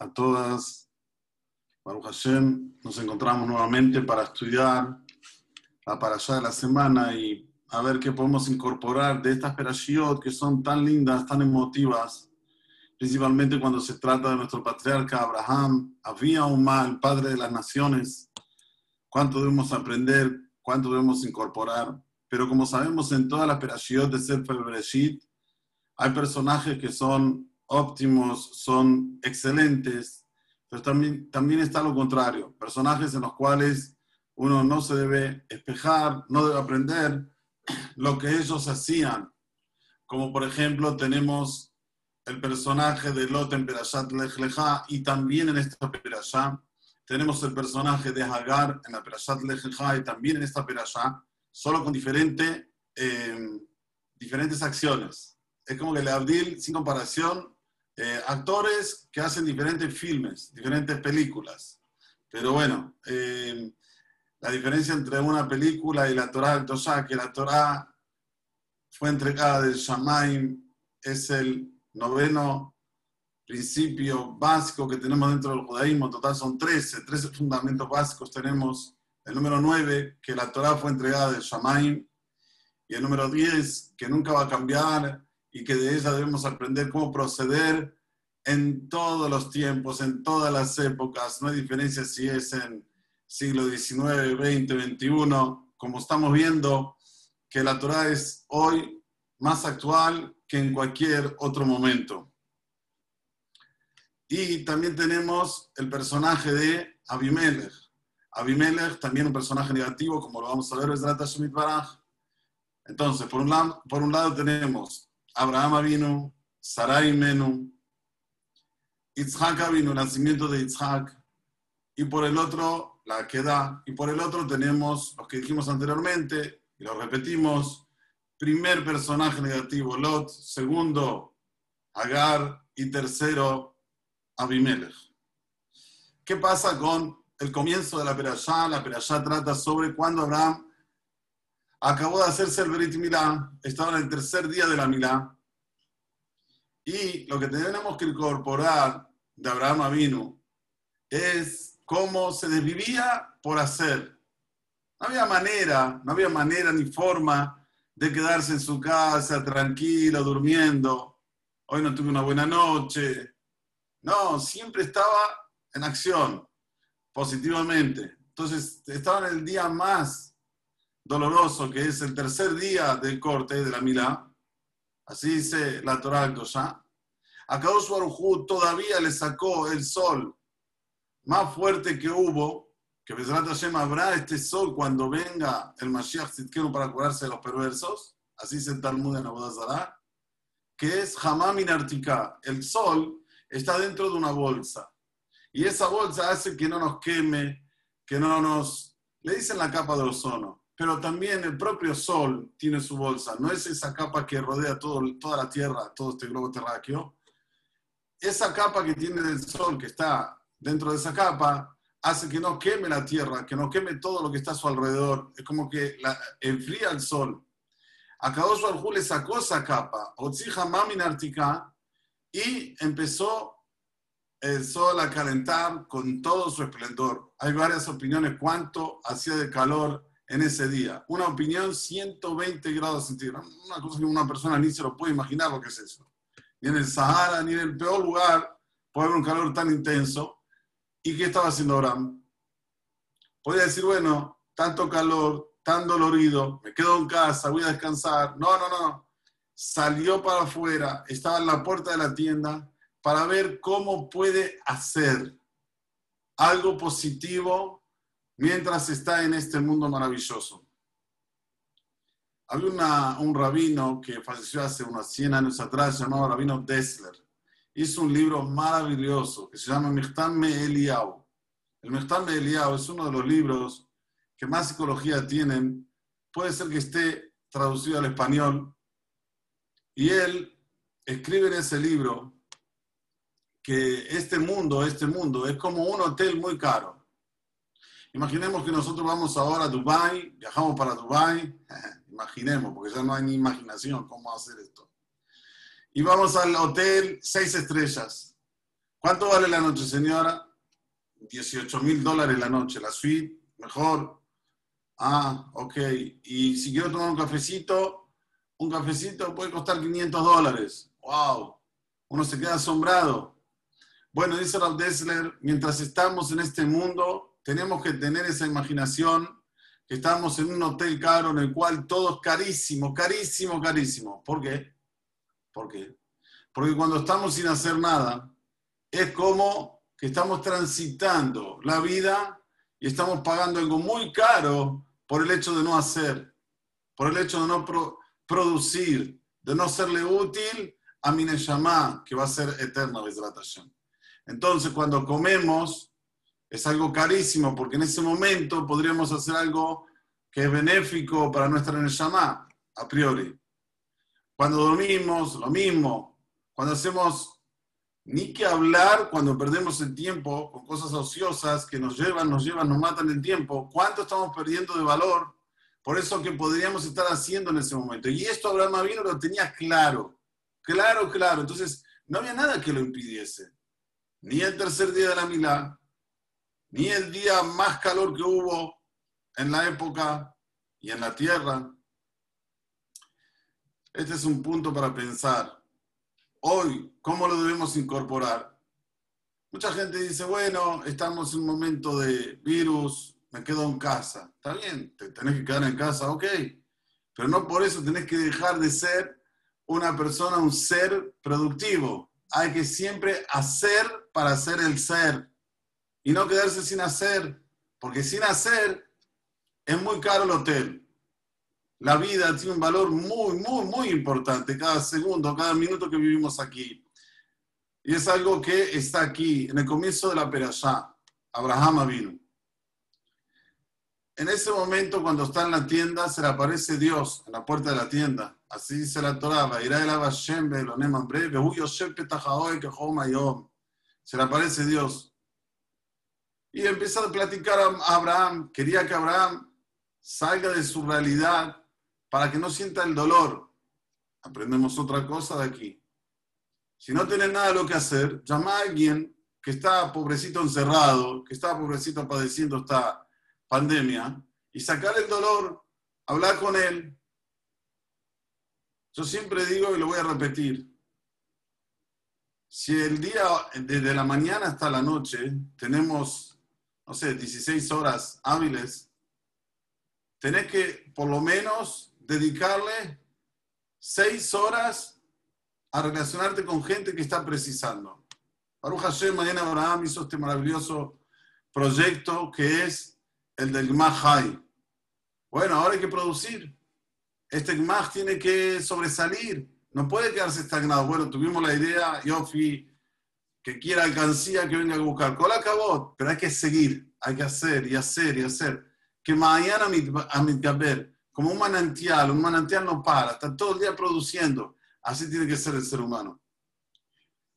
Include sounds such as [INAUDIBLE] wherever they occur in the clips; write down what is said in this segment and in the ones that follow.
a todas. Baruch Hashem, nos encontramos nuevamente para estudiar la parashá de la semana y a ver qué podemos incorporar de estas perashiot que son tan lindas, tan emotivas, principalmente cuando se trata de nuestro patriarca Abraham, había un mal, padre de las naciones. ¿Cuánto debemos aprender? ¿Cuánto debemos incorporar? Pero como sabemos en todas las perashiot de Sefer Bereshit, hay personajes que son óptimos, son excelentes, pero también, también está lo contrario, personajes en los cuales uno no se debe espejar, no debe aprender lo que ellos hacían. Como por ejemplo tenemos el personaje de Lot en Perashat Lech Lecha y también en esta Perashá tenemos el personaje de Hagar en la Perashat Lech y también en esta Perashá, solo con diferente, eh, diferentes acciones. Es como que el Abdil, sin comparación, eh, actores que hacen diferentes filmes, diferentes películas. Pero bueno, eh, la diferencia entre una película y la Torah del Tosha, que la Torah fue entregada del Shamaim, es el noveno principio básico que tenemos dentro del judaísmo. En total son 13, 13 fundamentos básicos tenemos. El número 9, que la Torah fue entregada del Shamaim. Y el número 10, que nunca va a cambiar, y que de ella debemos aprender cómo proceder en todos los tiempos, en todas las épocas. No hay diferencia si es en siglo XIX, XX, XXI. Como estamos viendo, que la Torah es hoy más actual que en cualquier otro momento. Y también tenemos el personaje de Abimelech. Abimelech, también un personaje negativo, como lo vamos a ver, es Shemit Baraj. Entonces, por un, lado, por un lado tenemos Abraham vino, Sarai Menu, Itzhak vino, el nacimiento de Itzhak, y por el otro, la queda, y por el otro tenemos los que dijimos anteriormente, y lo repetimos, primer personaje negativo, Lot, segundo, Agar, y tercero, Abimelech. ¿Qué pasa con el comienzo de la Perashá? La Perashá trata sobre cuando Abraham acabó de hacerse el Berit Milá, estaba en el tercer día de la Milá, y lo que tenemos que incorporar de Abraham Avinu es cómo se desvivía por hacer. No había manera, no había manera ni forma de quedarse en su casa tranquilo, durmiendo. Hoy no tuve una buena noche. No, siempre estaba en acción, positivamente. Entonces, estaba en el día más doloroso, que es el tercer día del corte de la Milá, así dice la Torah al Tosha, a Kadosh todavía le sacó el sol más fuerte que hubo, que Bezrat Hashem habrá este sol cuando venga el Mashiach Zitkenu para curarse de los perversos, así dice el Talmud en Abodazara, que es Hamamin Artika. El sol está dentro de una bolsa. Y esa bolsa hace que no nos queme, que no nos... Le dicen la capa de ozono pero también el propio Sol tiene su bolsa. No es esa capa que rodea todo, toda la Tierra, todo este globo terráqueo. Esa capa que tiene el Sol, que está dentro de esa capa, hace que no queme la Tierra, que no queme todo lo que está a su alrededor. Es como que la, enfría el Sol. A Kadosh Baruj le sacó esa capa, Otzija Mamin Artika, y empezó el sol a calentar con todo su esplendor. Hay varias opiniones cuánto hacía de calor en ese día. Una opinión 120 grados centígrados. Una cosa que una persona ni se lo puede imaginar lo que es eso. Ni en el Sahara, ni en el peor lugar puede haber un calor tan intenso. ¿Y qué estaba haciendo Abraham? Podía decir, bueno, tanto calor, tan dolorido, me quedo en casa, voy a descansar. No, no, no. Salió para afuera, estaba en la puerta de la tienda para ver cómo puede hacer algo positivo mientras está en este mundo maravilloso. Había un rabino que falleció hace unos 100 años atrás, llamado Rabino Dessler. Hizo un libro maravilloso que se llama Mechtam Eliau. El Mechtam Eliau es uno de los libros que más psicología tienen. Puede ser que esté traducido al español. Y él escribe en ese libro que este mundo, este mundo es como un hotel muy caro. Imaginemos que nosotros vamos ahora a Dubai, viajamos para Dubai, [LAUGHS] imaginemos, porque ya no hay ni imaginación cómo hacer esto. Y vamos al hotel seis estrellas. ¿Cuánto vale la noche, señora? 18 mil dólares la noche. La suite, mejor. Ah, ok. Y si quiero tomar un cafecito, un cafecito puede costar 500 dólares. ¡Wow! Uno se queda asombrado. Bueno, dice Rav Dessler, mientras estamos en este mundo, tenemos que tener esa imaginación que estamos en un hotel caro en el cual todo es carísimo, carísimo, carísimo. ¿Por qué? ¿Por qué? Porque cuando estamos sin hacer nada, es como que estamos transitando la vida y estamos pagando algo muy caro por el hecho de no hacer, por el hecho de no producir, de no serle útil a mi Neshama, que va a ser eterna, hidratación. Entonces, cuando comemos, es algo carísimo, porque en ese momento podríamos hacer algo que es benéfico para nuestra Neshama, a priori. Cuando dormimos, lo mismo. Cuando hacemos ni que hablar, cuando perdemos el tiempo con cosas ociosas que nos llevan, nos llevan, nos matan el tiempo, ¿cuánto estamos perdiendo de valor? Por eso que podríamos estar haciendo en ese momento. Y esto Abraham vino lo tenía claro, claro, claro. Entonces, no había nada que lo impidiese ni el tercer día de la Milá, ni el día más calor que hubo en la época y en la tierra. Este es un punto para pensar. Hoy, ¿cómo lo debemos incorporar? Mucha gente dice, bueno, estamos en un momento de virus, me quedo en casa. Está bien, te tenés que quedar en casa, ok. Pero no por eso tenés que dejar de ser una persona, un ser productivo hay que siempre hacer para hacer el ser y no quedarse sin hacer, porque sin hacer es muy caro el hotel. La vida tiene un valor muy, muy, muy importante cada segundo, cada minuto que vivimos aquí. Y es algo que está aquí, en el comienzo de la Perashá. Abraham vino. En ese momento, cuando está en la tienda, se le aparece Dios en la puerta de la tienda. Así dice la Torah, se le aparece Dios. Y empieza a platicar a Abraham. Quería que Abraham salga de su realidad para que no sienta el dolor. Aprendemos otra cosa de aquí. Si no tienes nada lo que hacer, llama a alguien que está pobrecito encerrado, que está pobrecito padeciendo esta pandemia, y sacar el dolor, hablar con él, yo siempre digo y lo voy a repetir. Si el día, desde la mañana hasta la noche, tenemos, no sé, 16 horas hábiles, tenés que por lo menos dedicarle 6 horas a relacionarte con gente que está precisando. Baruch Hashem, mañana Abraham hizo este maravilloso proyecto que es el del Mahai. Bueno, ahora hay que producir este Gmach tiene que sobresalir, no puede quedarse estagnado. Bueno, tuvimos la idea, Yofi, que quiera alcancía, que venga a buscar. Cola acabó, pero hay que seguir, hay que hacer y hacer y hacer. Que mañana a Mitgaber, como un manantial, un manantial no para, está todo el día produciendo. Así tiene que ser el ser humano.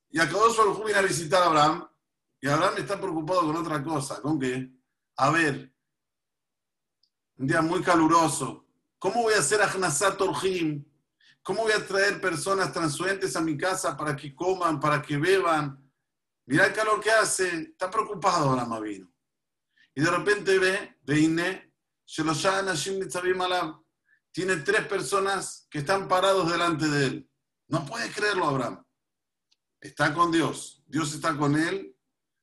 Y acabó su viene a visitar a Abraham, y Abraham está preocupado con otra cosa, ¿con qué? A ver, un día muy caluroso, ¿Cómo voy a hacer Ahnasat Orjim? ¿Cómo voy a traer personas transuentes a mi casa para que coman, para que beban? Mira el calor que hace. Está preocupado ahora Mavino. Y de repente ve, Veine, tiene tres personas que están parados delante de él. No puede creerlo, Abraham. Está con Dios. Dios está con él.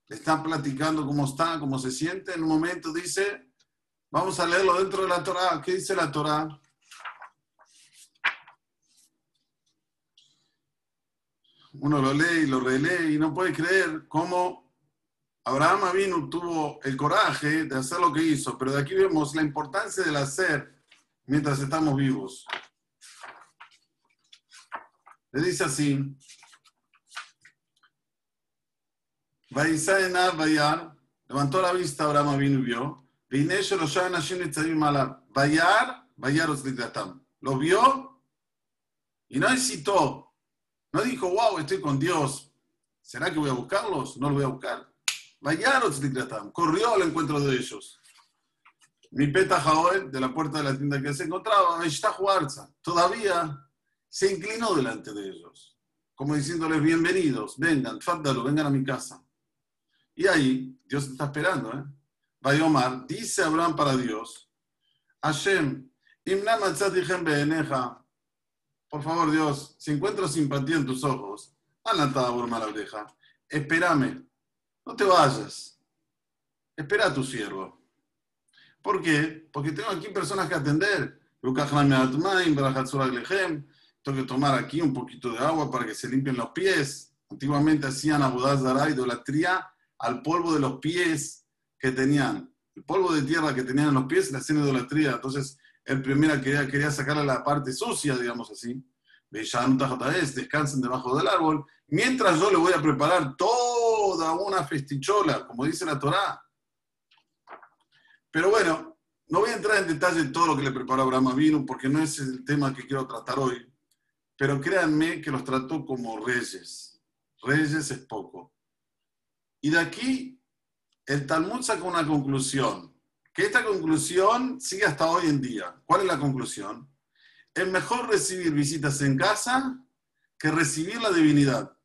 Le están platicando cómo está, cómo se siente. En un momento dice, Vamos a leerlo dentro de la Torah. ¿Qué dice la Torah? Uno lo lee y lo relee y no puede creer cómo Abraham Avinu tuvo el coraje de hacer lo que hizo, pero de aquí vemos la importancia del hacer mientras estamos vivos. Le dice así, levantó la vista Abraham Avinu y vio, lo vio y no excitó. No dijo, wow, estoy con Dios. ¿Será que voy a buscarlos? No lo voy a buscar. Corrió al encuentro de ellos. Mi peta Jaoel, de la puerta de la tienda que se encontraba, Todavía se inclinó delante de ellos. como diciéndoles bienvenidos, vengan, fándalo, vengan a mi casa. Y ahí, Dios está esperando, ¿eh? Omar, dice Abraham para Dios, Hashem, por favor Dios, si encuentro simpatía en tus ojos, la oreja, espérame, no te vayas, espera a tu siervo. ¿Por qué? Porque tengo aquí personas que atender. Tengo que tomar aquí un poquito de agua para que se limpien los pies. Antiguamente hacían abodazara, idolatría al polvo de los pies que tenían. El polvo de tierra que tenían en los pies le hacían idolatría. Entonces, el primero quería, quería sacarle la parte sucia, digamos así. Descansen debajo del árbol. Mientras yo le voy a preparar toda una festichola, como dice la Torá. Pero bueno, no voy a entrar en detalle en todo lo que le preparó Abraham Avinu, porque no es el tema que quiero tratar hoy. Pero créanme que los trató como reyes. Reyes es poco. Y de aquí el Talmud saca una conclusión, que esta conclusión sigue hasta hoy en día. ¿Cuál es la conclusión? Es mejor recibir visitas en casa que recibir la divinidad.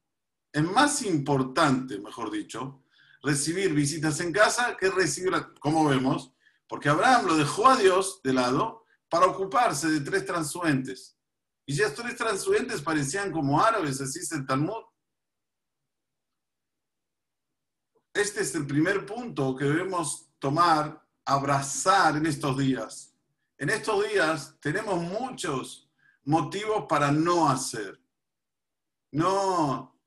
Es más importante, mejor dicho, recibir visitas en casa que recibir, como vemos, porque Abraham lo dejó a Dios de lado para ocuparse de tres transuentes. Y ya estos tres transuentes parecían como árabes, así es el Talmud. Este es el primer punto que debemos tomar, abrazar en estos días. En estos días tenemos muchos motivos para no hacer. No,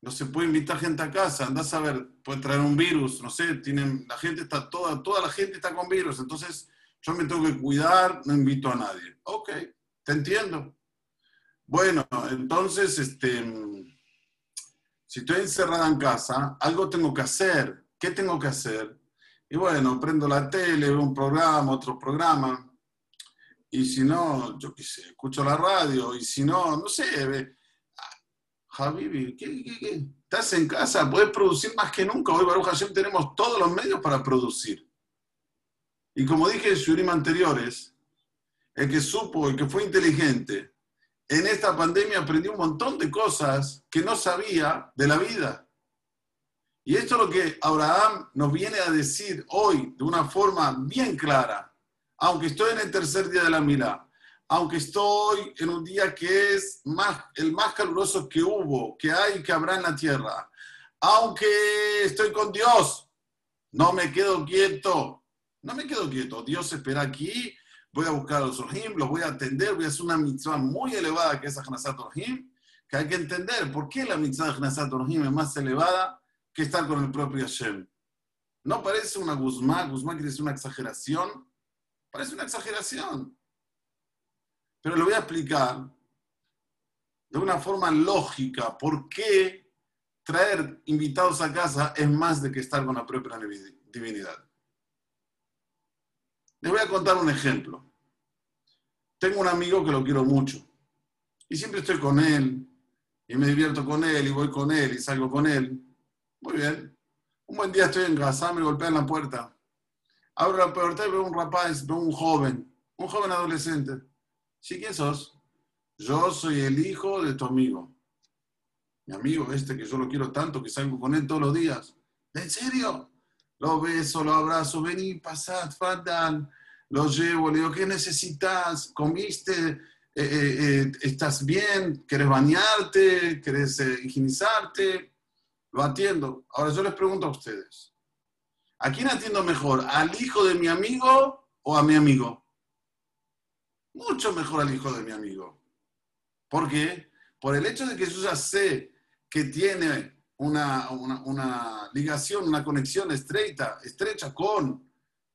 no se puede invitar gente a casa, andás a ver, puede traer un virus, no sé, tienen, la gente está toda, toda la gente está con virus, entonces yo me tengo que cuidar, no invito a nadie. Ok, te entiendo. Bueno, entonces, este, si estoy encerrada en casa, algo tengo que hacer. ¿Qué tengo que hacer? Y bueno, prendo la tele, veo un programa, otro programa. Y si no, yo qué sé, escucho la radio. Y si no, no sé, ve, Javi, ¿qué, qué, qué? Estás en casa, puedes producir más que nunca. Hoy, Baruch Hashem, tenemos todos los medios para producir. Y como dije en Shurim anteriores, el que supo, el que fue inteligente, en esta pandemia aprendí un montón de cosas que no sabía de la vida. Y esto es lo que Abraham nos viene a decir hoy de una forma bien clara. Aunque estoy en el tercer día de la mira, aunque estoy en un día que es más, el más caluroso que hubo, que hay y que habrá en la tierra, aunque estoy con Dios, no me quedo quieto. No me quedo quieto. Dios espera aquí voy a buscar a los Orhim, los voy a atender, voy a hacer una mitzvah muy elevada que es Ahnasat Orhim, que hay que entender por qué la mitzvah de Ahnasat Orhim es más elevada que estar con el propio Hashem. No parece una Guzmá, Guzmá quiere decir una exageración, parece una exageración. Pero lo voy a explicar de una forma lógica por qué traer invitados a casa es más de que estar con la propia divinidad. Les voy a contar un ejemplo. Tengo un amigo que lo quiero mucho y siempre estoy con él y me divierto con él y voy con él y salgo con él. Muy bien. Un buen día estoy en casa, me golpean la puerta. Abro la puerta y veo un rapaz, veo un joven, un joven adolescente. ¿Sí quién sos? Yo soy el hijo de tu amigo. Mi amigo este que yo lo quiero tanto que salgo con él todos los días. ¿En serio? lo beso, lo abrazo, vení, pasad, faltan, lo llevo, le digo, ¿qué necesitas? ¿Comiste? Eh, eh, eh, ¿Estás bien? ¿Quieres bañarte? ¿Quieres higienizarte? Lo atiendo. Ahora yo les pregunto a ustedes, ¿a quién atiendo mejor? ¿Al hijo de mi amigo o a mi amigo? Mucho mejor al hijo de mi amigo. ¿Por qué? Por el hecho de que yo ya sé que tiene una, una, ligación, una conexión estrecha, estrecha con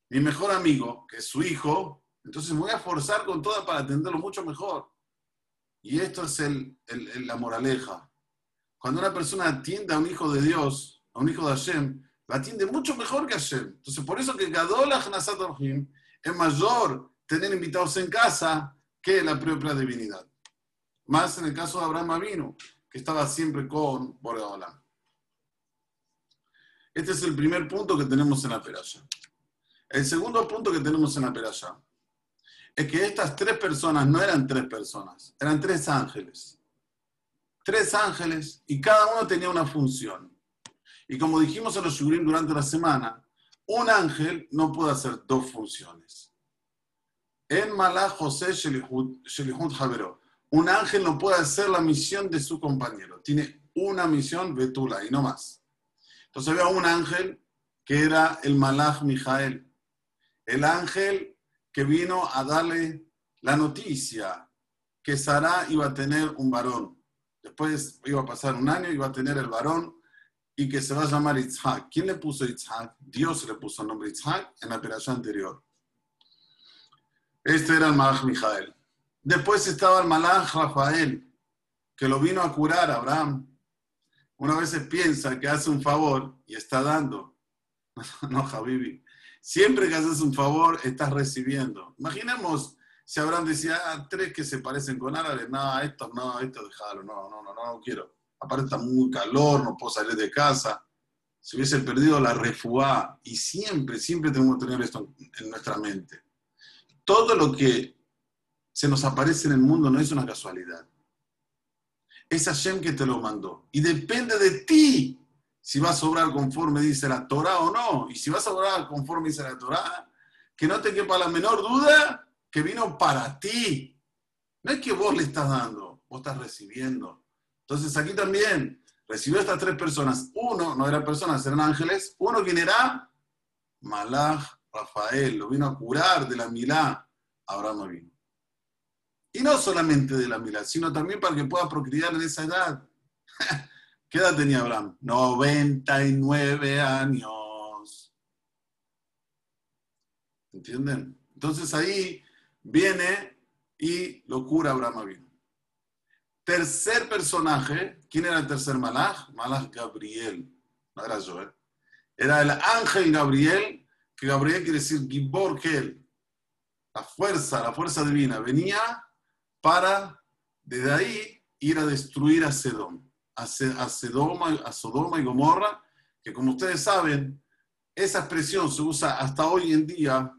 mi mejor amigo, que es su hijo, entonces me voy a forzar con toda para atenderlo mucho mejor. Y esto es el, la moraleja. Cuando una persona atiende a un hijo de Dios, a un hijo de Hashem, la atiende mucho mejor que Hashem. Entonces, por eso que Gadol Ahnasat es mayor tener invitados en casa que la propia divinidad. Más en el caso de Abraham Avinu, que estaba siempre con Boreolam. Este es el primer punto que tenemos en la peralla. El segundo punto que tenemos en la peralla es que estas tres personas no eran tres personas, eran tres ángeles. Tres ángeles y cada uno tenía una función. Y como dijimos en los Shurim durante la semana, un ángel no puede hacer dos funciones. En Malach José Shelihut Javero, un ángel no puede hacer la misión de su compañero. Tiene una misión, Betula, y no más. Entonces había un ángel que era el Malach Mijael, el ángel que vino a darle la noticia que Sara iba a tener un varón. Después iba a pasar un año, iba a tener el varón y que se va a llamar Itzhak. ¿Quién le puso Itzhak? Dios le puso el nombre Itzhak en la operación anterior. Este era el Malach Mijael. Después estaba el Malach Rafael, que lo vino a curar a Abraham. Una vez piensa que hace un favor y está dando. [LAUGHS] No, Javibi. Siempre que haces un favor, estás recibiendo. Imaginemos si Abraham decía, ah, tres que se parecen con árabes, no, esto no, esto déjalo, no, no, no, no, no quiero. Aparte está muy calor, no puedo salir de casa. Si hubiese perdido la refuá, y siempre, siempre tenemos que tener esto en nuestra mente. Todo lo que se nos aparece en el mundo no es una casualidad. Es Hashem que te lo mandó. Y depende de ti si vas a obrar conforme dice la Torah o no. Y si vas a obrar conforme dice la Torah, que no te quepa la menor duda que vino para ti. No es que vos le estás dando, vos estás recibiendo. Entonces aquí también recibió estas tres personas. Uno no eran personas, eran ángeles. Uno, ¿quién era? Malach Rafael, lo vino a curar de la milá. Abraham vino. Y no solamente de la milá, sino también para que pueda procrear en esa edad. [LAUGHS] ¿Qué edad tenía Abraham? 99 años. ¿Entienden? Entonces ahí viene y lo cura Abraham vino. Tercer personaje, ¿quién era el tercer malaj? Malaj Gabriel. No era ¿eh? Era el ángel Gabriel, que Gabriel quiere decir Gibor Kel. La fuerza, la fuerza divina. Venía para, desde ahí, ir a destruir a Sedón a, Sodoma, a Sodoma y Gomorra, que como ustedes saben, esa expresión se usa hasta hoy en día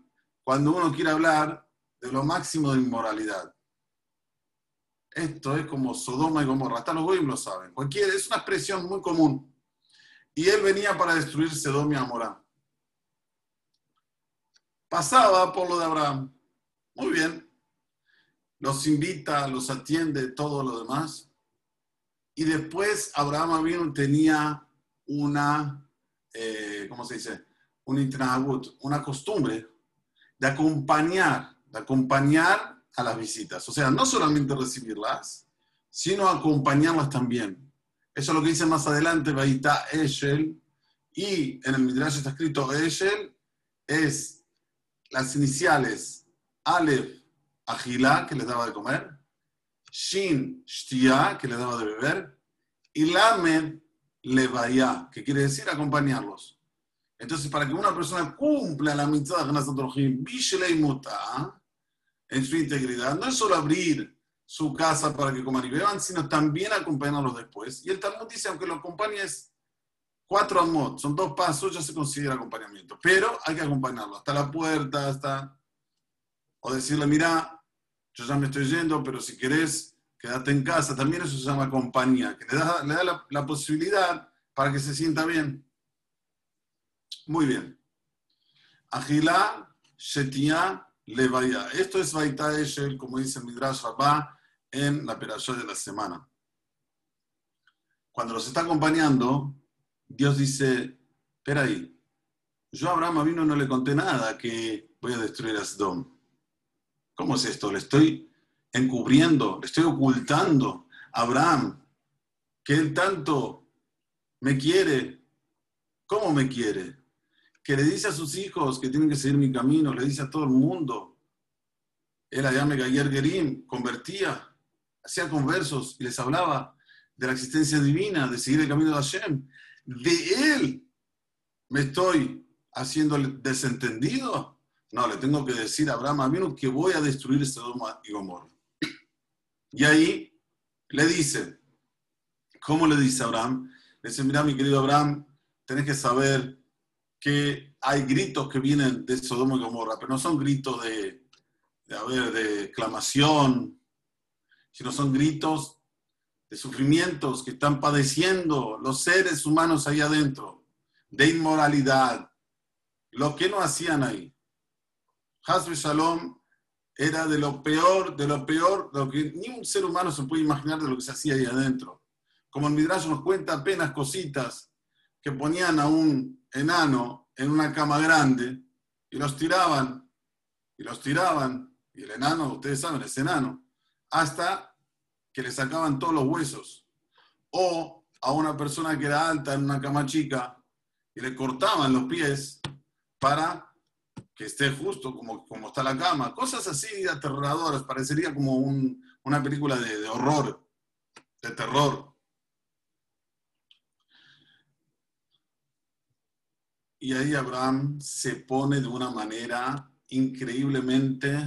cuando uno quiere hablar de lo máximo de inmoralidad. Esto es como Sodoma y Gomorra, hasta los goyim lo saben. Cualquier, es una expresión muy común. Y él venía para destruir Sodoma y Gomorra. Pasaba por lo de Abraham. Muy bien. Los invita, los atiende, todo lo demás. Y después Abraham vino tenía una, eh, ¿cómo se dice? Un una costumbre de acompañar, acompañar a las visitas. O sea, no solamente recibirlas, sino acompañarlas también. Eso es lo que dice más adelante, Baita Eshel, y en el Midrash está escrito Eshel, es las iniciales Aleph, Agilá, que le daba de comer, Shin Shtia, que le daba de beber, y Lamed Levaya, que quiere decir acompañarlos. Entonces, para que una persona cumpla la mitad de Muta, en su integridad, no es solo abrir su casa para que coman y beban, sino también acompañarlos después. Y el Talmud dice, aunque lo acompañes cuatro amot, son dos pasos, ya se considera acompañamiento. Pero hay que acompañarlo hasta la puerta, hasta... O decirle, mira, yo ya me estoy yendo, pero si querés, quédate en casa. También eso se llama compañía, que le da, le da la, posibilidad para que se sienta bien. Muy bien. Agilá, Shetia, Levaya. Esto es Baita Eshel, como dice Midrash Rabbah en la operación de la semana. Cuando los está acompañando, Dios dice, espera ahí, yo a Abraham vino no le conté nada que voy a destruir a Sdom. ¿Cómo es esto? Le estoy encubriendo, le estoy ocultando a Abraham que él tanto me quiere. ¿Cómo me quiere? Que le dice a sus hijos que tienen que seguir mi camino, le dice a todo el mundo. Él allá me Gayer Gerim convertía, hacía conversos y les hablaba de la existencia divina, de seguir el camino de Hashem. De él me estoy haciendo desentendido. No, le tengo que decir a Abraham vino que voy a destruir Sodoma y Gomorra. Y ahí le dice, ¿cómo le dice Abraham? Le dice, mira mi querido Abraham, tenés que saber que hay gritos que vienen de Sodoma y Gomorra, pero no son gritos de, de, de clamación, sino son gritos de sufrimientos que están padeciendo los seres humanos ahí adentro, de inmoralidad, lo que no hacían ahí. Hasbe Shalom era de lo peor, de lo peor, de lo que ni un ser humano se puede imaginar de lo que se hacía ahí adentro. Como el Midrash nos cuenta apenas cositas que ponían a un enano en una cama grande y los tiraban, y los tiraban, y el enano, ustedes saben, es enano, hasta que le sacaban todos los huesos. O a una persona que era alta en una cama chica y le cortaban los pies para que esté justo como, como está la cama. Cosas así aterradoras, parecería como una película de, de horror, de terror. Y ahí Abraham se pone de una manera increíblemente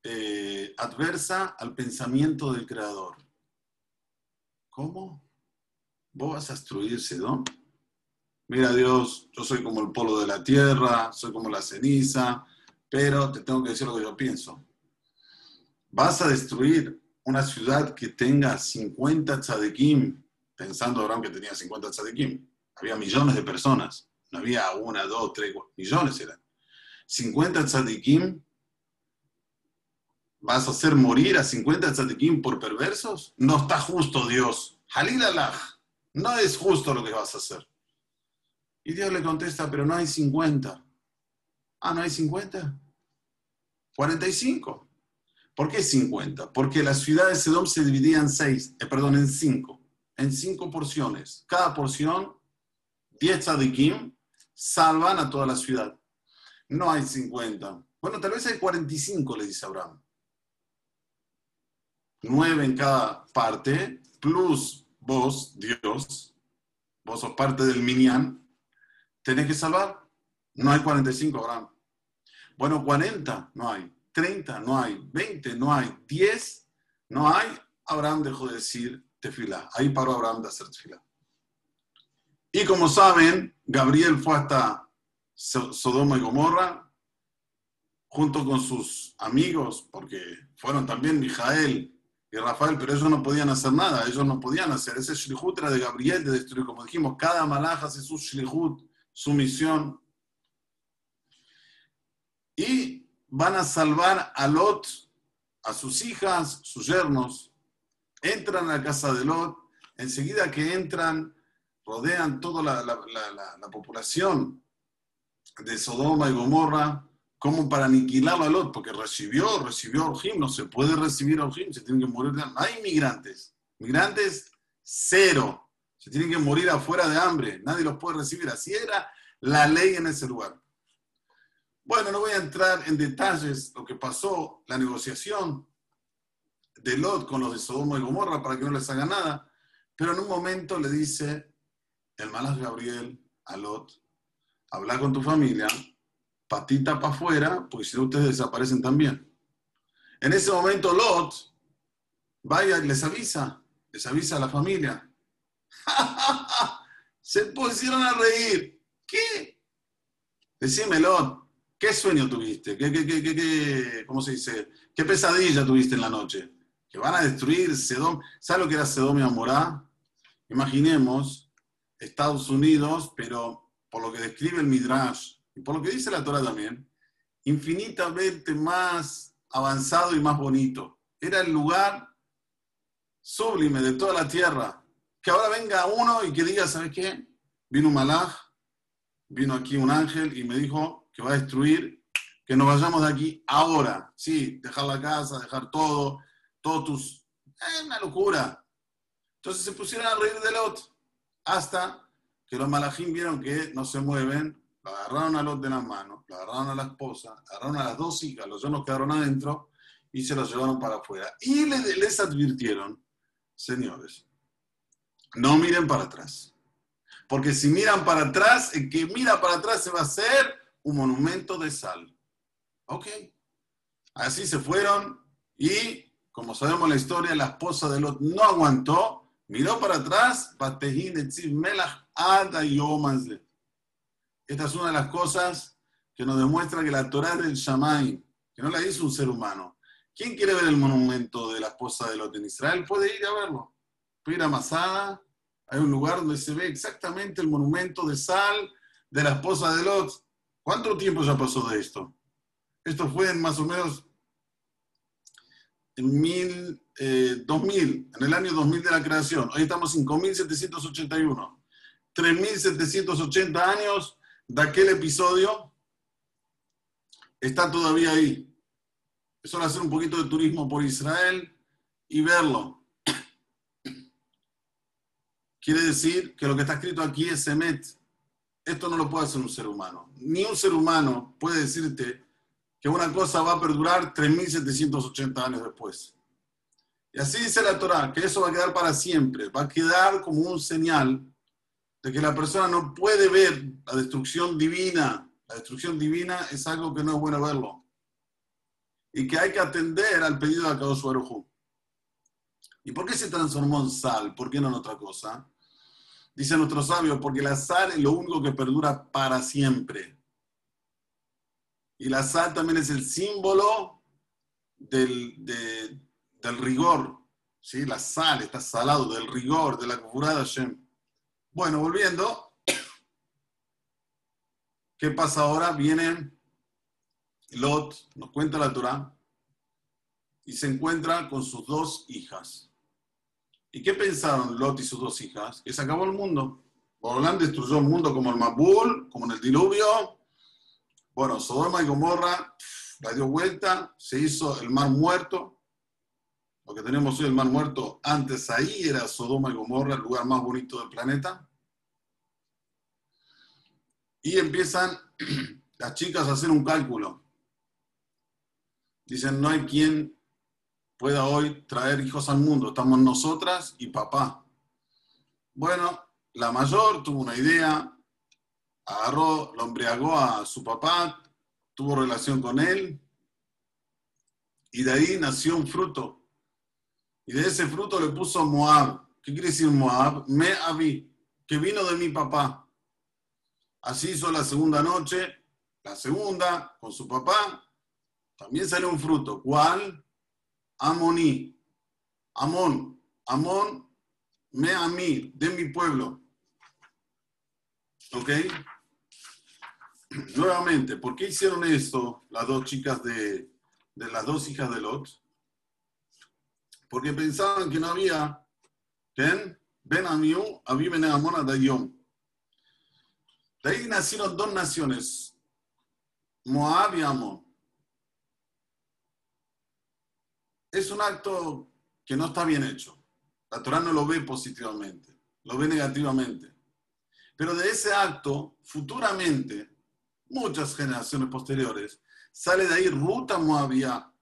eh, adversa al pensamiento del Creador. ¿Cómo? ¿Vos vas a destruir Sedón? Mira Dios, yo soy como el polo de la tierra, soy como la ceniza, pero te tengo que decir lo que yo pienso. Vas a destruir una ciudad que tenga 50 tzadikim, pensando Abraham que tenía 50 tzadikim. Había millones de personas, no había una, dos, tres, millones eran. 50 tzadikim ¿Vas a hacer morir a 50 tzadikim por perversos? No está justo, Dios. Halil Allah, no es justo lo que vas a hacer. Y Dios le contesta, pero no hay 50. Ah, ¿no hay 50? 45. ¿Por qué 50? Porque la ciudad de Sedom se dividía en seis, eh, perdón, en cinco, en cinco porciones. Cada porción, 10 tzadikim, salvan a toda la ciudad. No hay 50. Bueno, tal vez hay 45, le dice Abraham nueve en cada parte, plus vos, Dios, vos sos parte del Minyan, tenés que salvar. No hay 45, Abraham. Bueno, 40 no hay, 30 no hay, 20 no hay, 10 no hay. Abraham dejó de decir tefilá. Ahí paró Abraham de hacer tefilá. Y como saben, Gabriel fue hasta Sodoma y Gomorra junto con sus amigos, porque fueron también Mijael y Rafael, pero ellos no podían hacer nada, ellos no podían hacer. Ese shlihut era de Gabriel de destruir, como dijimos, cada malaj hace su su misión. Y van a salvar a Lot, a sus hijas, sus yernos. Entran a la casa de Lot, enseguida que entran, rodean toda la, la población de Sodoma y Gomorra como para aniquilarlo a Lot, porque recibió, recibió Orjim, no se puede recibir Orjim, se tienen que morir. De hambre. Hay inmigrantes, migrantes cero, se tienen que morir afuera de hambre, nadie los puede recibir. Así era la ley en ese lugar. Bueno, no voy a entrar en detalles lo que pasó, la negociación de Lot con los de Sodoma y Gomorra para que no les haga nada, pero en un momento le dice el malach Gabriel a Lot, habla con tu familia, patita para afuera, porque si no ustedes desaparecen también. En ese momento Lot vaya y les avisa, les avisa a la familia. [LAUGHS] Se pusieron a reír. ¿Qué? Decime, Lot, ¿qué sueño tuviste? ¿Qué, qué, qué, qué, cómo se dice? ¿Qué pesadilla tuviste en la noche? Que van a destruir Sedom. ¿Sabes lo que era Sedom y Amorá? Imaginemos Estados Unidos, pero por lo que describe el Midrash, y por lo que dice la Torah también, infinitamente más avanzado y más bonito. Era el lugar sublime de toda la tierra. Que ahora venga uno y que diga, ¿sabes qué? Vino un malaj, vino aquí un ángel y me dijo que va a destruir, que nos vayamos de aquí ahora. Sí, dejar la casa, dejar todo, todos tus... Es una locura. Entonces se pusieron a reír de Lot hasta que los malajín vieron que no se mueven lo agarraron a los de las manos, lo agarraron a la esposa, agarraron a las dos hijas, los dos quedaron adentro y se los llevaron para afuera. Y les, les advirtieron, señores, no miren para atrás. Porque si miran para atrás, el que mira para atrás se va a hacer un monumento de sal. Ok. Así se fueron y, como sabemos la historia, la esposa de Lot no aguantó, miró para atrás, esta es una de las cosas que nos demuestra que la Torah del Shamay, que no la hizo un ser humano. ¿Quién quiere ver el monumento de la esposa de Lot en Israel? Puede ir a verlo. Pira Masada, hay un lugar donde se ve exactamente el monumento de sal de la esposa de Lot. ¿Cuánto tiempo ya pasó de esto? Esto fue en más o menos en mil, 2000, en el año 2000 de la creación. Hoy estamos en 5781. 3780 años de aquel episodio está todavía ahí. Es hora de hacer un poquito de turismo por Israel y verlo. Quiere decir que lo que está escrito aquí es Semet. Esto no lo puede hacer un ser humano. Ni un ser humano puede decirte que una cosa va a perdurar 3.780 años después. Y así dice la Torah, que eso va a quedar para siempre, va a quedar como un señal de que la persona no puede ver la destrucción divina. La destrucción divina es algo que no es bueno verlo y que hay que atender al pedido de Akadosh Baruj ¿Y por qué se transformó en sal? ¿Por qué no en otra cosa? Dice nuestro sabio, porque la sal es lo único que perdura para siempre. Y la sal también es el símbolo del, del rigor. ¿sí? La sal está salado, del rigor, de la de Hashem. Bueno, volviendo. [COUGHS] ¿Qué pasa ahora? Viene Lot, nos cuenta la Torah, y se encuentra con sus dos hijas. ¿Y qué pensaron Lot y sus dos hijas? Que se acabó el mundo. Borolán destruyó el mundo como el Mabul, como en el diluvio. Bueno, Sodoma y Gomorra la dio vuelta, se hizo el mar muerto. Lo que tenemos hoy, el mar muerto, antes ahí era Sodoma y Gomorra, el lugar más bonito del planeta. Y empiezan [CLEARS THROAT] las chicas a hacer un cálculo. Dicen, no hay quien pueda hoy traer hijos al mundo. Estamos nosotras y papá. Bueno, la mayor tuvo una idea, agarró, lo embriagó a su papá, tuvo relación con él, y de ahí nació un fruto. Y de ese fruto le puso Moab. ¿Qué quiere decir Moab? Me avi, que vino de mi papá. Así hizo la segunda noche, la segunda con su papá, también sale un fruto. ¿Cuál? Amoní. Amón. Amón, me a mí, de mi pueblo. ¿Ok? [CLEARS THROAT] Nuevamente, ¿por qué hicieron esto las dos chicas de, de las dos hijas de Lot? Porque pensaban que no había. Ben Amiú, Abí Ben Amona De ahí nacieron dos naciones, Moab y Amón. es un acto que no está bien hecho. La Torah no lo ve positivamente, lo ve negativamente. Pero de ese acto, futuramente, muchas generaciones posteriores, sale de ahí Ruth la Moabía.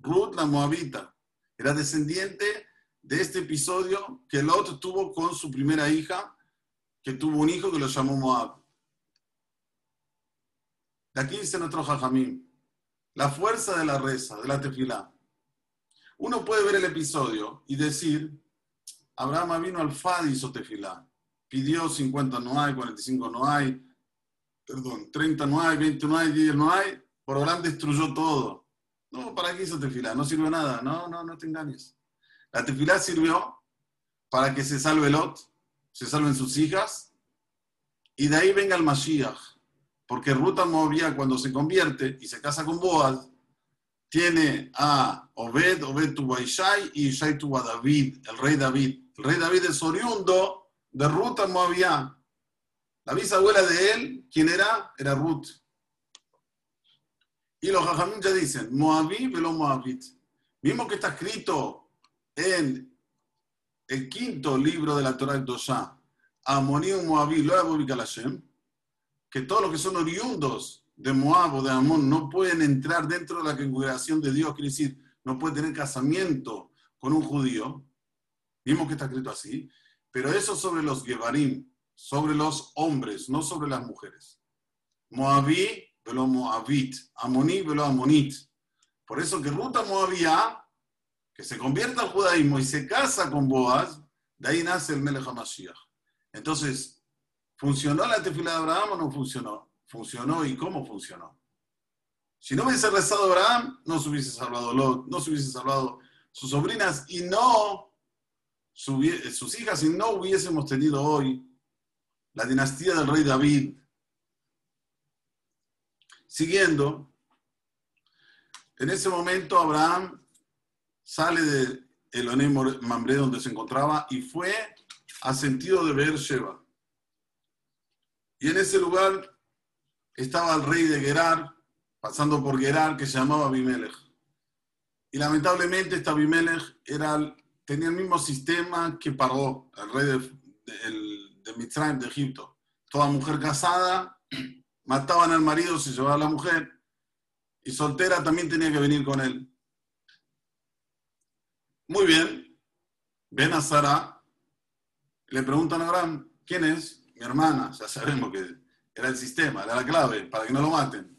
Ruth la Moabita. Era descendiente de este episodio que Lot tuvo con su primera hija, que tuvo un hijo que lo llamó Moab. De aquí dice nuestro Jajamín, la fuerza de la reza, de la tefilá, uno puede ver el episodio y decir, Abraham vino al Fad y hizo tefilá. Pidió 50 no hay, 45 no hay, perdón, 30 no hay, 20 no hay, 10 no hay. Por Abraham destruyó todo. No, ¿para qué hizo tefilá? No sirvió nada. No, no, no te engañes. La tefilá sirvió para que se salve Lot, se salven sus hijas, y de ahí venga el Mashiach. Porque Ruta Movía, cuando se convierte y se casa con Boaz, tiene a Obed, Obed tuvo a Ishai y Ishai tuvo a David, el rey David. El rey David es oriundo de Ruth a Moabía. La bisabuela de él, ¿quién era? Era Ruth. Y los jajamín ya dicen, Moabí velo Moabit. Mismo que está escrito en el quinto libro de la Torah de Dosha, Amonium Moabí, lo que todos los que son oriundos de Moab o de Amón no pueden entrar dentro de la congregación de Dios, quiere decir, no puede tener casamiento con un judío, vimos que está escrito así, pero eso sobre los Gebarim, sobre los hombres, no sobre las mujeres. Moabí, velo Moabit, Amoní, velo Amonit. Por eso que Ruta Moabía, que se convierta al judaísmo y se casa con Boaz, de ahí nace el Melech HaMashiach. Entonces, ¿funcionó la tefila de Abraham o no funcionó? funcionó y cómo funcionó. Si no hubiese rezado Abraham, no se hubiese salvado Lot, no se hubiese salvado sus sobrinas y no sus hijas si no hubiésemos tenido hoy la dinastía del rey David. Siguiendo, en ese momento Abraham sale de Eloné Mambré donde se encontraba y fue a sentido de Beersheba. Y en ese lugar estaba el rey de Gerar, pasando por Gerar, que se llamaba Abimelech. Y lamentablemente este Abimelech era, tenía el mismo sistema que Paró, el rey de, de, de Egipto. Toda mujer casada, mataban al marido, se llevaba a la mujer, y soltera también tenía que venir con él. Muy bien, ven a Sara, le preguntan a Abraham, ¿quién es? Mi hermana, ya sabemos que era el sistema, era la clave, para que no lo maten.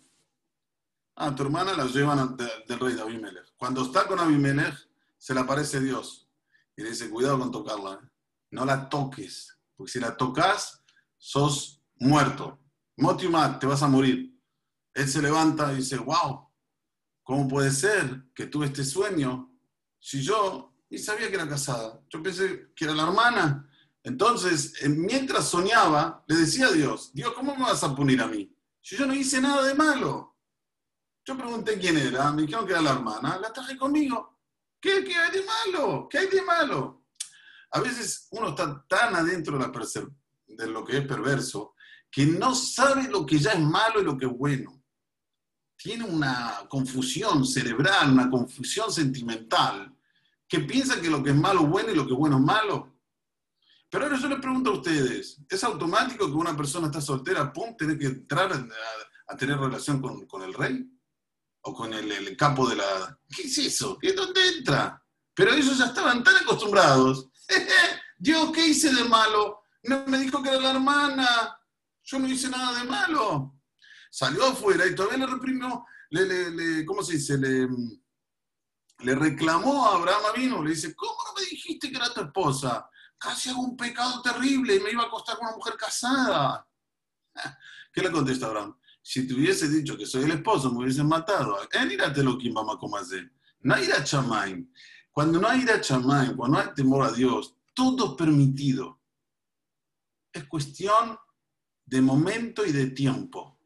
Ah, tu hermana la llevan del rey de Abimelech. Cuando está con Abimelech, se le aparece Dios y le dice, cuidado con tocarla, ¿eh? no la toques, porque si la tocas, sos muerto. Motiumat, te vas a morir. Él se levanta y dice, wow, ¿cómo puede ser que tuve este sueño? Si yo ni sabía que era casada, yo pensé que era la hermana. Entonces, mientras soñaba, le decía a Dios, Dios, ¿cómo me vas a punir a mí? Si yo no hice nada de malo. Yo pregunté quién era, me dijeron que era la hermana, la traje conmigo. ¿Qué, ¿Qué, hay de malo? ¿Qué hay de malo? A veces uno está tan adentro de, la de lo que es perverso que no sabe lo que ya es malo y lo que es bueno tiene una confusión cerebral, una confusión sentimental, que piensa que lo que es malo es bueno y lo que es bueno es malo. Pero ahora yo les pregunto a ustedes, ¿es automático que una persona está soltera, pum, tiene que entrar a, tener relación con, el rey? ¿O con el, capo de la... ¿Qué es eso? ¿Qué dónde entra? Pero ellos ya estaban tan acostumbrados. [LAUGHS] Dios, ¿qué hice de malo? No me dijo que era la hermana. Yo no hice nada de malo salió afuera y todavía le reprimió, le, ¿cómo se dice? Le, le reclamó a Abraham vino, le dice, ¿cómo no me dijiste que era tu esposa? Casi hago un pecado terrible y me iba a acostar con una mujer casada. [LAUGHS] ¿Qué le contesta Abraham? Si te hubiese dicho que soy el esposo, me hubiesen matado. Cuando no hay ira chamain, cuando no hay temor a Dios, todo es permitido. Es cuestión de momento y de tiempo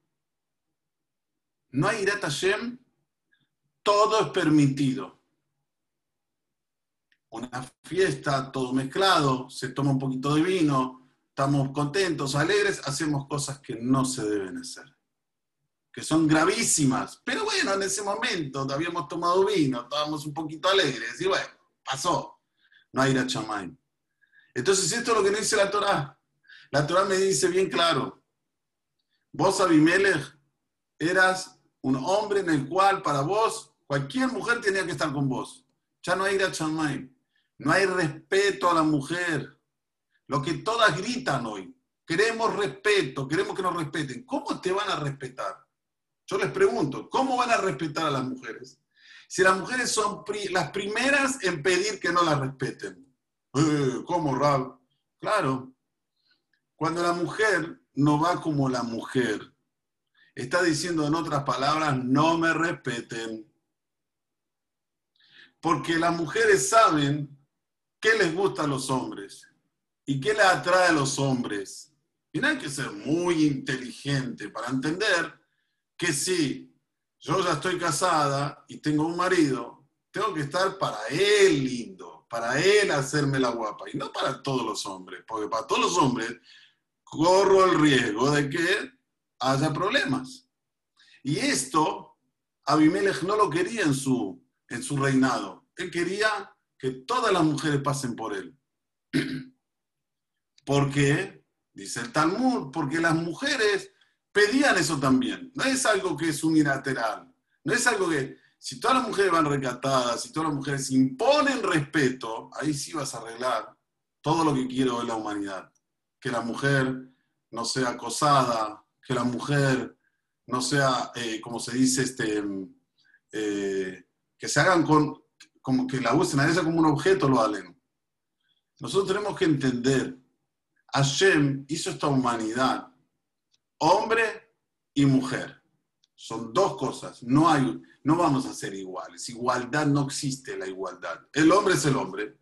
no hay Irat Hashem, todo es permitido. Una fiesta, todo mezclado, se toma un poquito de vino, estamos contentos, alegres, hacemos cosas que no se deben hacer, que son gravísimas. Pero bueno, en ese momento habíamos tomado vino, estábamos un poquito alegres y bueno, pasó. No hay Irat Entonces, esto es lo que no dice la Torah. La Torah me dice bien claro, vos, Abimelech, eras un hombre en el cual para vos cualquier mujer tenía que estar con vos. Ya no hay Chamay. No hay respeto a la mujer. Lo que todas gritan hoy. Queremos respeto, queremos que nos respeten. ¿Cómo te van a respetar? Yo les pregunto, ¿cómo van a respetar a las mujeres? Si las mujeres son las primeras en pedir que no las respeten. Eh, ¿Cómo, Rab? Claro. Cuando la mujer no va como la mujer, Está diciendo en otras palabras, no me respeten. Porque las mujeres saben qué les gusta a los hombres y qué les atrae a los hombres. Y no hay que ser muy inteligente para entender que si yo ya estoy casada y tengo un marido, tengo que estar para él lindo, para él hacerme la guapa y no para todos los hombres, porque para todos los hombres corro el riesgo de que haya problemas. Y esto Abimelech no lo quería en su, en su reinado. Él quería que todas las mujeres pasen por él. [CLEARS THROAT] Porque, dice el Talmud, porque las mujeres pedían eso también. No es algo que es unilateral. No es algo que, si todas las mujeres van recatadas, si todas las mujeres imponen respeto, ahí sí vas a arreglar todo lo que quiere hoy la humanidad. Que la mujer no sea acosada, que la mujer no sea, eh, como se dice, este, eh, que se hagan con, como que la usen a ella como un objeto, lo halen. Nosotros tenemos que entender, Hashem hizo esta humanidad, hombre y mujer. Son dos cosas, no, hay, no vamos a ser iguales. Igualdad no existe la igualdad. El hombre es el hombre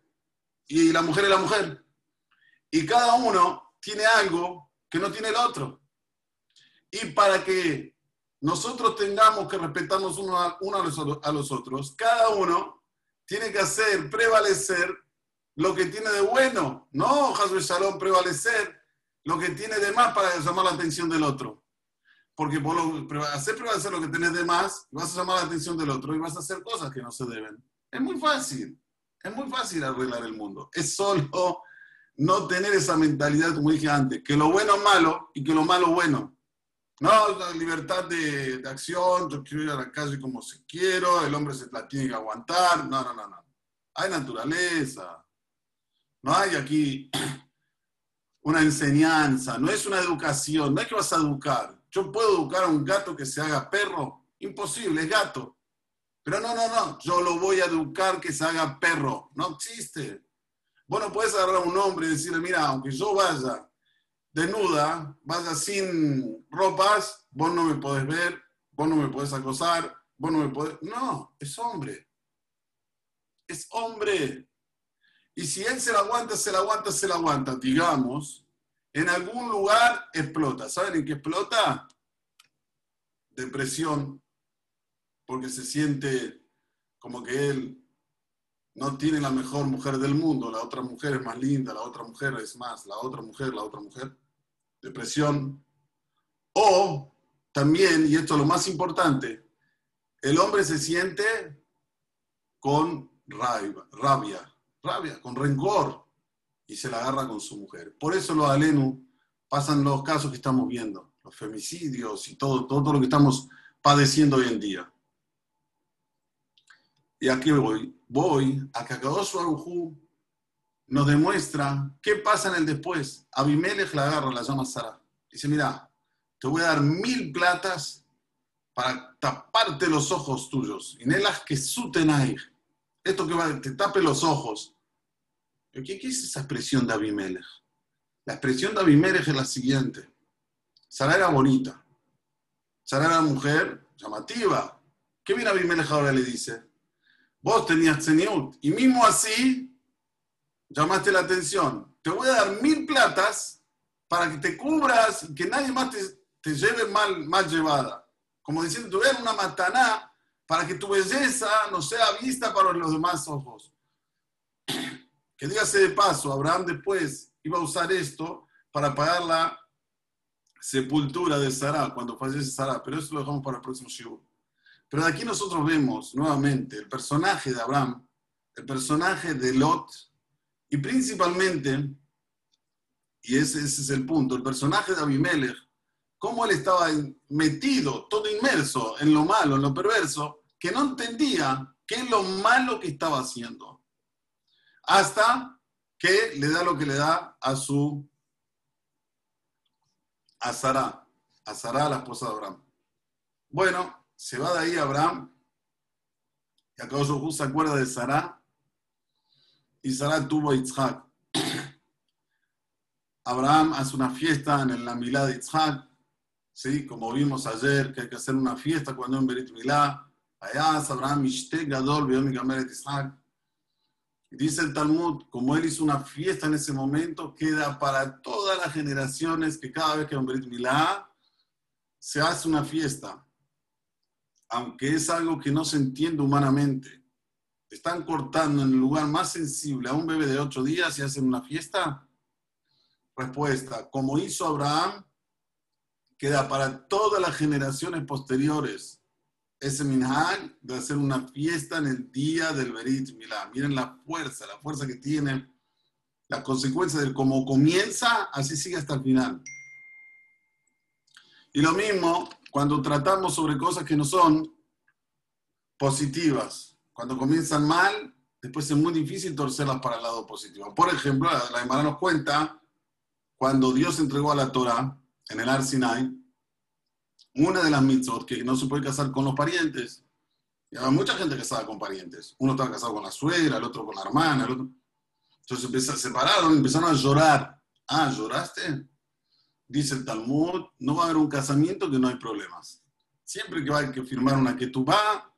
y la mujer es la mujer. Y cada uno tiene algo que no tiene el otro. Y para que nosotros tengamos que respetarnos uno a, los, otros, cada uno tiene que hacer prevalecer lo que tiene de bueno, no Hasbe Shalom prevalecer lo que tiene de más para llamar la atención del otro. Porque por lo, hacer prevalecer lo que tienes de más, vas a llamar la atención del otro y vas a hacer cosas que no se deben. Es muy fácil, es muy fácil arreglar el mundo. Es solo no tener esa mentalidad, como dije antes, que lo bueno es malo y que lo malo es bueno. No, la libertad de, acción, yo quiero ir a la calle como si quiero, el hombre se la tiene que aguantar. No, no, no, no. Hay naturaleza. No hay aquí [CLEARS THROAT] una enseñanza, no es una educación, no es que vas a educar. Yo puedo educar a un gato que se haga perro, imposible, es gato. Pero no, no, no, yo lo voy a educar que se haga perro. No existe. Vos no puedes agarrar a un hombre y decirle, mira, aunque yo vaya desnuda, vaya sin ropas, vos no me podés ver, vos no me podés acosar, vos no me podés... No, es hombre. Es hombre. Y si él se la aguanta, se la aguanta, se la aguanta, digamos, en algún lugar explota. ¿Saben en qué explota? Depresión, porque se siente como que él no tiene la mejor mujer del mundo, la otra mujer es más linda, la otra mujer es más, la otra mujer, la otra mujer, depresión. O también, y esto es lo más importante, el hombre se siente con rabia, rabia, rabia, con rencor, y se la agarra con su mujer. Por eso los alenu pasan los casos que estamos viendo, los femicidios y todo, todo, lo que estamos padeciendo hoy en día. Y aquí voy, voy a que Akadosh nos demuestra qué pasa en el después. Abimelech la agarra, la llama Sara. Dice, mira, te voy a dar mil platas para taparte los ojos tuyos. Y nelas que sutenai. Esto que va, te tape los ojos. ¿Qué, ¿Qué es esa expresión de Abimelech? La expresión de Abimelech es la siguiente. Sara era bonita. Sara era mujer llamativa. ¿Qué viene Abimelech ahora le dice? Vos tenías tzeniut. Y mismo así, llamaste la atención. Te voy a dar mil platas para que te cubras y que nadie más te, lleve mal, mal llevada. Como diciendo, te una mataná para que tu belleza no sea vista para los demás ojos. [CLEARS THROAT] Que dígase de paso, Abraham después iba a usar esto para pagar la sepultura de Sara cuando fallece Sara, pero eso lo dejamos para el próximo show. Pero de aquí nosotros vemos nuevamente el personaje de Abraham, el personaje de Lot, y principalmente, y ese, es el punto, el personaje de Abimelech, cómo él estaba metido, todo inmerso en lo malo, en lo perverso, que no entendía qué es lo malo que estaba haciendo. Hasta que le da lo que le da a su, a Sara, a Sara, la esposa de Abraham. Bueno, se va de ahí Abraham, y acá se acuerda de Sara, y Sara tuvo a Yitzhak. [CLEARS THROAT] Abraham hace una fiesta en la Milá de Yitzhak, ¿sí? como vimos ayer, que hay que hacer una fiesta cuando en Berit Milá. Allá Abraham Mishte Gadol. Y dice el Talmud, como él hizo una fiesta en ese momento, queda para todas las generaciones que cada vez que en Berit Milá se hace una fiesta aunque es algo que no se entiende humanamente, están cortando en el lugar más sensible a un bebé de ocho días y hacen una fiesta? Respuesta, como hizo Abraham, queda para todas las generaciones posteriores ese minhag de hacer una fiesta en el día del Berit Milá. Miren la fuerza, la fuerza que tiene, la consecuencia de cómo comienza, así sigue hasta el final. Y lo mismo cuando tratamos sobre cosas que no son positivas. Cuando comienzan mal, después es muy difícil torcerlas para el lado positivo. Por ejemplo, la hermana nos cuenta, cuando Dios entregó a la Torah en el Ar Sinai, una de las mitzvot que no se puede casar con los parientes. Y había mucha gente casada con parientes. Uno estaba casado con la suegra, el otro con la hermana, el otro. Entonces se separaron, empezaron a llorar. Ah, ¿lloraste? Dice el Talmud, no va a haber un casamiento que no hay problemas. Siempre que a que firmar una ketubá,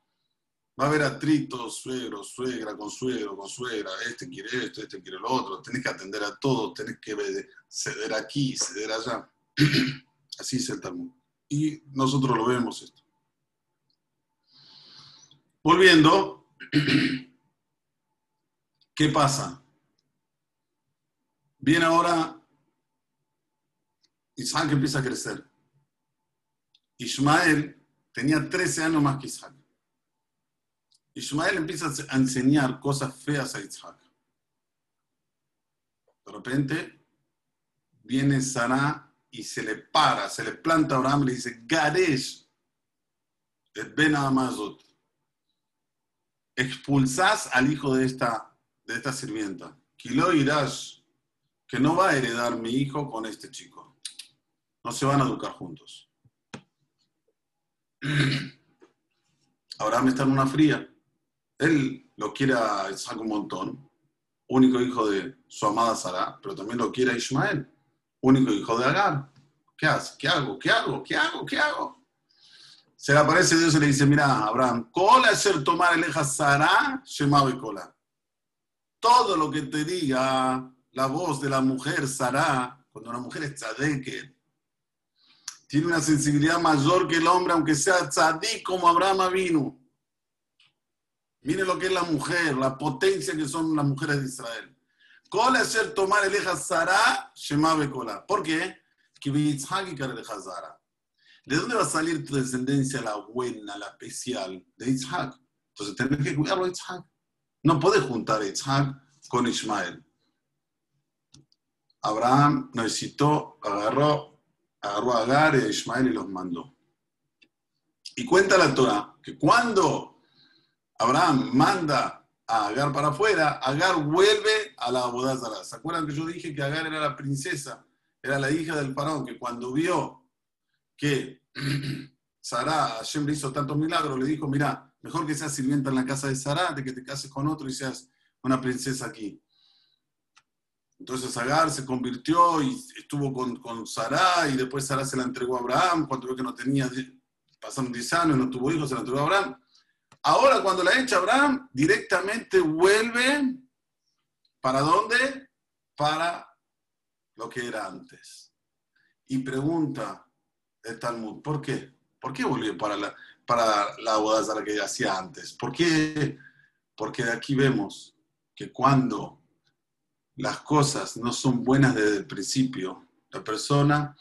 Va a haber atritos, suegro, suegra, con suegro, con suegra, este quiere esto, este quiere lo otro, tenés que atender a todos, tenés que ceder aquí, ceder allá. [CLEARS THROAT] Así es el Talmud. Y nosotros lo vemos esto. Volviendo, [CLEARS THROAT] ¿qué pasa? Viene ahora, Isaac empieza a crecer. Ismael tenía 13 años más que Isaac. Ismael empieza a enseñar cosas feas a Isaac. De repente viene Sara y se le para, se le planta a Abraham y le dice, Garesh, et ben Amazot. Expulsás al hijo de esta, de esta sirvienta. Kilo irás, que no va a heredar mi hijo con este chico. No se van a educar juntos. Abraham está en una fría. Él lo quiere a Isaac un montón, único hijo de su amada Sara, pero también lo quiere a Ismael, único hijo de Agar. ¿Qué hace? ¿Qué hago? ¿Qué hago? ¿Qué hago? ¿Qué hago? Se le aparece Dios y le dice, mira, Abraham, cola tomar el eja Sara, y cola. Todo lo que te diga la voz de la mujer Sara, cuando una mujer es tzadeket, tiene una sensibilidad mayor que el hombre, aunque sea tzadik como Abraham vino. Mire lo que es la mujer, la potencia que son las mujeres de Israel. Cola ser tomar el eja Sara. ¿Por qué? ¿De dónde va a salir tu descendencia, la buena, la especial? De Isaac. Entonces tenés que cuidarlo Isaac. No puedes juntar a Isaac con Ismael. Abraham necesitó, agarró, agarró a Agar y a Ismael y los mandó. Y cuenta la Torah que cuando Abraham manda a Agar para afuera, Agar vuelve a la Abodazara. ¿Se acuerdan que yo dije que Agar era la princesa? Era la hija del faraón, que cuando vio que [CLEARS THROAT] Sarah, Hashem hizo tantos milagros, le dijo, mira, mejor que seas sirvienta en la casa de Sarah, de que te cases con otro y seas una princesa aquí. Entonces Agar se convirtió y estuvo con, con Sarah y después Sarah se la entregó a Abraham cuando vio que no tenía, pasaron 10 años, no tuvo hijos, se la entregó a Abraham. Ahora cuando la echa Abraham, directamente vuelve, ¿para dónde? Para lo que era antes. Y pregunta el Talmud, ¿por qué? ¿Por qué volvió para la, para la boda que hacía antes? ¿Por qué? Porque de aquí vemos que cuando las cosas no son buenas desde el principio, la persona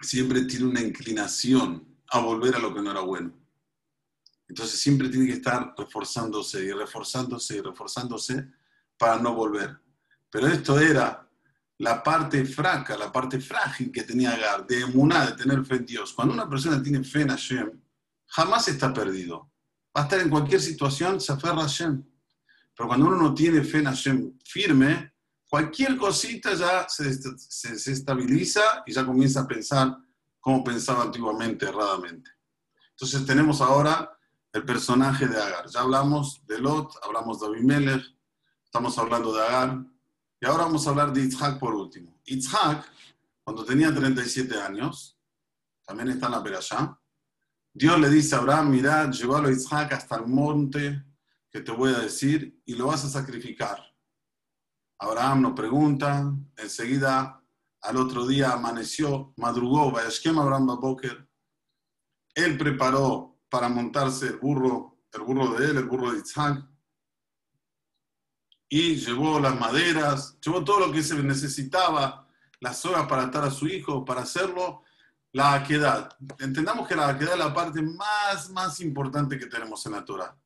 siempre tiene una inclinación a volver a lo que no era bueno. Entonces siempre tiene que estar reforzándose y reforzándose y reforzándose para no volver. Pero esto era la parte fraca, la parte frágil que tenía Agar, de emuná, de tener fe en Dios. Cuando una persona tiene fe en Hashem, jamás está perdido. Va a estar en cualquier situación, se aferra a Hashem. Pero cuando uno no tiene fe en Hashem firme, cualquier cosita ya se, se, se estabiliza y ya comienza a pensar como pensaba antiguamente, erradamente. Entonces tenemos ahora el personaje de Agar. Ya hablamos de Lot, hablamos de Abimelech, estamos hablando de Agar, y ahora vamos a hablar de Itzhak por último. Itzhak, cuando tenía 37 años, también está en la Perashá, Dios le dice a Abraham, mira, llévalo a Itzhak hasta el monte que te voy a decir y lo vas a sacrificar. Abraham nos pregunta, enseguida al otro día amaneció, madrugó, Vayashkem Abraham Baboker, él preparó para montarse el burro, el burro de él, el burro de Isaac. Y llevó las maderas, llevó todo lo que se necesitaba, las horas para atar a su hijo, para hacerlo, la aquedad. Entendamos que la aquedad es la parte más, más importante que tenemos en la Torah.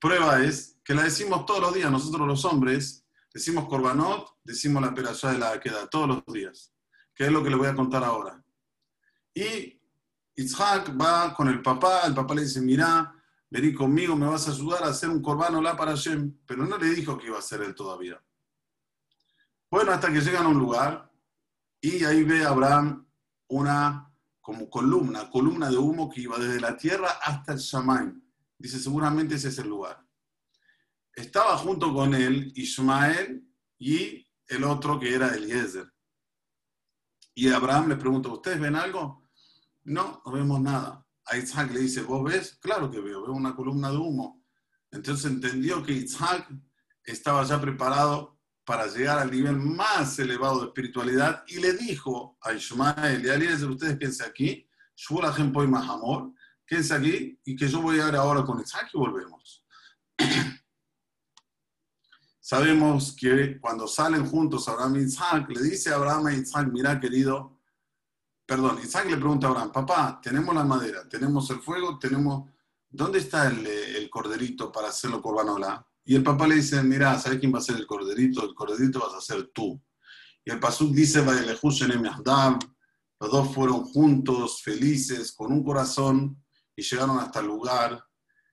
Prueba es que la decimos todos los días, nosotros los hombres, decimos Corbanot, decimos la perashá de la aquedad, todos los días, que es lo que les voy a contar ahora. Y Isaac va con el papá, el papá le dice, mira, vení conmigo, me vas a ayudar a hacer un corbano la para Hashem, pero no le dijo que iba a ser él todavía. Bueno, hasta que llegan a un lugar y ahí ve Abraham una como columna, columna de humo que iba desde la tierra hasta el Shamaim. Dice, seguramente ese es el lugar. Estaba junto con él Ismael y el otro que era Eliezer. Y Abraham le pregunta, ¿ustedes ven algo? No, no vemos nada. a Isaac le dice, ¿vos ves? Claro que veo, veo una columna de humo. Entonces entendió que Isaac estaba ya preparado para llegar al nivel más elevado de espiritualidad y le dijo a Ishmael y a Eliezer, ustedes quédense aquí, y más amor, quédense aquí y que yo voy a ir ahora con Isaac y volvemos. [CLEARS THROAT] Sabemos que cuando salen juntos Abraham y Isaac, le dice a Abraham a Isaac, mira querido, perdón, Isaac le pregunta a Abraham, papá, tenemos la madera, tenemos el fuego, tenemos, ¿dónde está el, corderito para hacerlo corbanola? Y el papá le dice, mira, ¿sabes quién va a ser el corderito? El corderito vas a ser tú. Y el pasuk dice, los dos fueron juntos, felices, con un corazón, y llegaron hasta el lugar.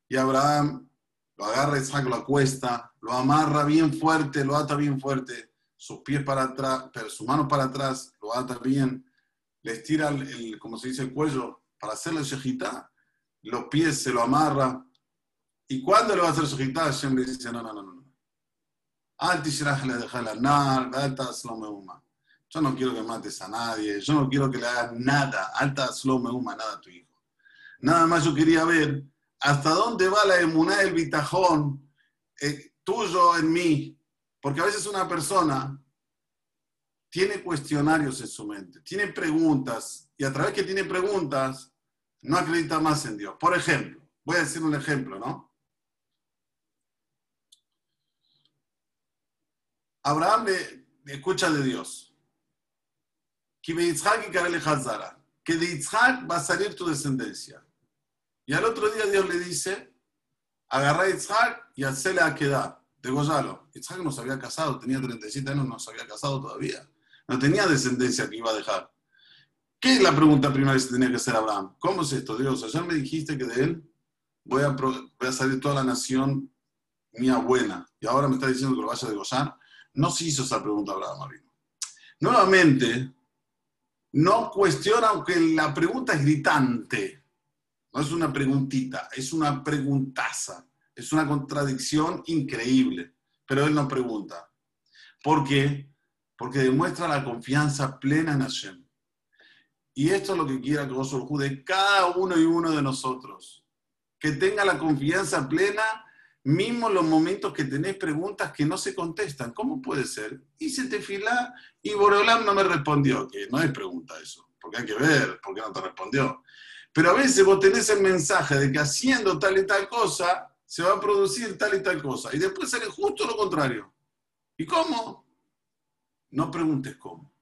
Y Abraham lo agarra, Isaac lo acuesta, lo amarra bien fuerte, lo ata bien fuerte, sus pies para atrás, pero sus manos para atrás, lo ata bien, le estira el, como se dice, el cuello para hacerle shejitá, los pies se lo amarra, ¿Y cuándo le va a hacer su gitá? Hashem le dice, no, no, no, no. Yo no quiero que mates a nadie, yo no quiero que le hagas nada, alta uma, nada a tu hijo. Nada más yo quería ver hasta dónde va la emuná del bitajón eh, tuyo en mí. Porque a veces una persona tiene cuestionarios en su mente, tiene preguntas, y a través que tiene preguntas, no acredita más en Dios. Por ejemplo, voy a decir un ejemplo, ¿no? Abraham le, escucha de Dios. Que de Yitzhak va a salir tu descendencia. Y al otro día Dios le dice, agarra a Yitzhak y hacele a quedar, degollalo. Yitzhak no se había casado, tenía 37 años, no se había casado todavía. No tenía descendencia que iba a dejar. ¿Qué es la pregunta primera que tenía que hacer Abraham? ¿Cómo es esto, Dios? Ayer me dijiste que de él voy a, voy a salir toda la nación mía buena. Y ahora me está diciendo que lo vaya a degollar. No se hizo esa pregunta Abraham Marino. Nuevamente, no cuestiona, aunque la pregunta es gritante. No es una preguntita, es una preguntaza. Es una contradicción increíble. Pero él no pregunta. ¿Por qué? Porque demuestra la confianza plena en Hashem. Y esto es lo que quiera que vos de cada uno y uno de nosotros. Que tenga la confianza plena mismo los momentos que tenés preguntas que no se contestan. ¿Cómo puede ser? Hice tefilá y Boreolam no me respondió, que no es pregunta eso, porque hay que ver por qué no te respondió. Pero a veces vos tenés el mensaje de que haciendo tal y tal cosa se va a producir tal y tal cosa, y después sale justo lo contrario. ¿Y cómo? No preguntes cómo.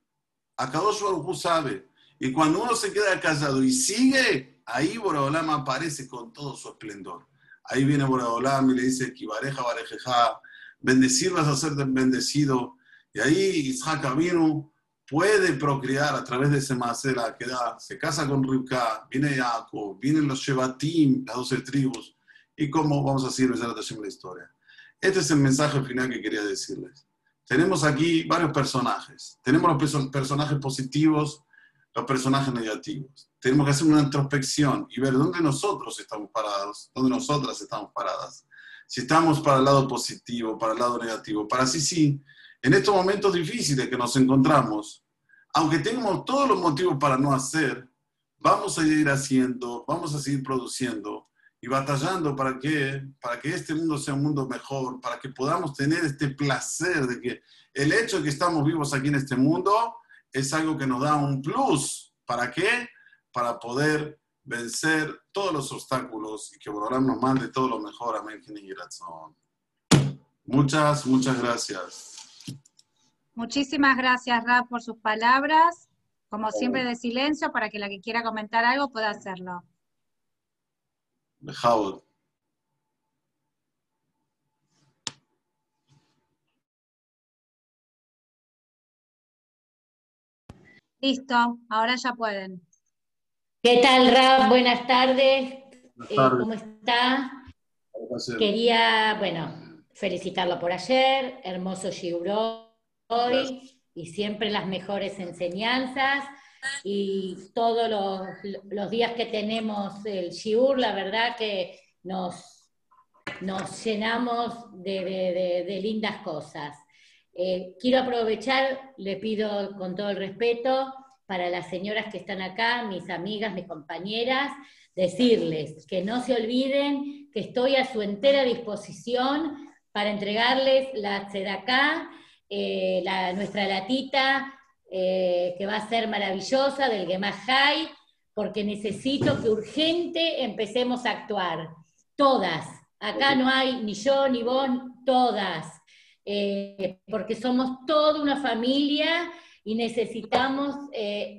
Akadosh Baruj sabe. Y cuando uno se queda callado y sigue, ahí Boreolam aparece con todo su esplendor. Ahí viene Boraholam y le dice, Kibareja, Barejeja, bendecir vas a ser bendecido. Y ahí Isaac vino, puede procrear a través de ese macera que da, se casa con Rivka, viene Jacob, vienen los Shevatim, las doce tribus, y cómo vamos a seguir la historia. Este es el mensaje final que quería decirles. Tenemos aquí varios personajes. Tenemos los personajes positivos, los personajes negativos tenemos que hacer una introspección y ver dónde nosotros estamos parados, dónde nosotras estamos paradas. Si estamos para el lado positivo, para el lado negativo, para sí, sí, en estos momentos difíciles que nos encontramos, aunque tengamos todos los motivos para no hacer, vamos a ir haciendo, vamos a seguir produciendo y batallando para que, para que este mundo sea un mundo mejor, para que podamos tener este placer de que el hecho de que estamos vivos aquí en este mundo es algo que nos da un plus. ¿Para qué? para poder vencer todos los obstáculos y que Borolam nos mande todo lo mejor. Amén. Muchas, muchas gracias. Muchísimas gracias, Rab, por sus palabras. Como siempre, de silencio para que la que quiera comentar algo pueda hacerlo. Listo, ahora ya pueden. ¿Qué tal, Rab? Buenas tardes. Eh, ¿Cómo está? Quería, bueno, felicitarlo por ayer, hermoso Shiur hoy, y siempre las mejores enseñanzas. Y todos los, días que tenemos el Shiur, la verdad que nos, nos llenamos de, lindas cosas. Eh, quiero aprovechar, le pido con todo el respeto, para las señoras que están acá, mis amigas, mis compañeras, decirles que no se olviden que estoy a su entera disposición para entregarles la Tzedaká, eh, la, nuestra latita, eh, que va a ser maravillosa, del Gemahai, porque necesito que urgente empecemos a actuar. Todas. Acá no hay ni yo ni vos, todas. Eh, porque somos toda una familia y necesitamos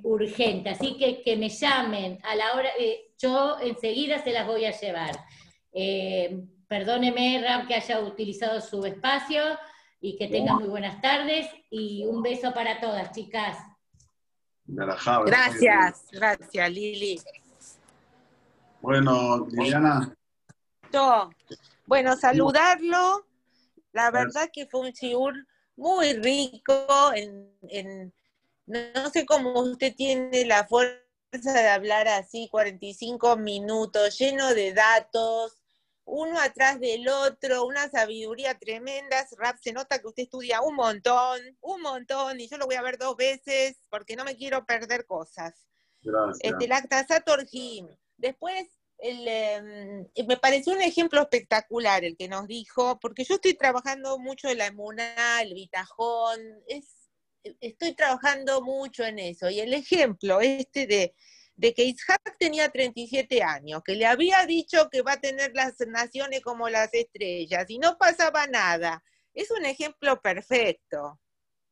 urgente. Así que que me llamen a la hora, yo enseguida se las voy a llevar. Perdóneme, Ram, que haya utilizado su espacio y que tengan muy buenas tardes y un beso para todas, chicas. Gracias, gracias, Lili. Bueno, Liliana. Bueno, saludarlo. La verdad que fue un shiur muy rico. En, no sé cómo usted tiene la fuerza de hablar así 45 minutos, lleno de datos, uno atrás del otro, una sabiduría tremenda. Rap, se nota que usted estudia un montón, un montón, y yo lo voy a ver dos veces porque no me quiero perder cosas. Gracias. Este, Lactasator Jim. Después, el, em, me pareció un ejemplo espectacular el que nos dijo, porque yo estoy trabajando mucho en la emuná, el bitajón, es, estoy trabajando mucho en eso. Y el ejemplo este de de que Isaac tenía 37 años, que le había dicho que va a tener las naciones como las estrellas y no pasaba nada. Es un ejemplo perfecto.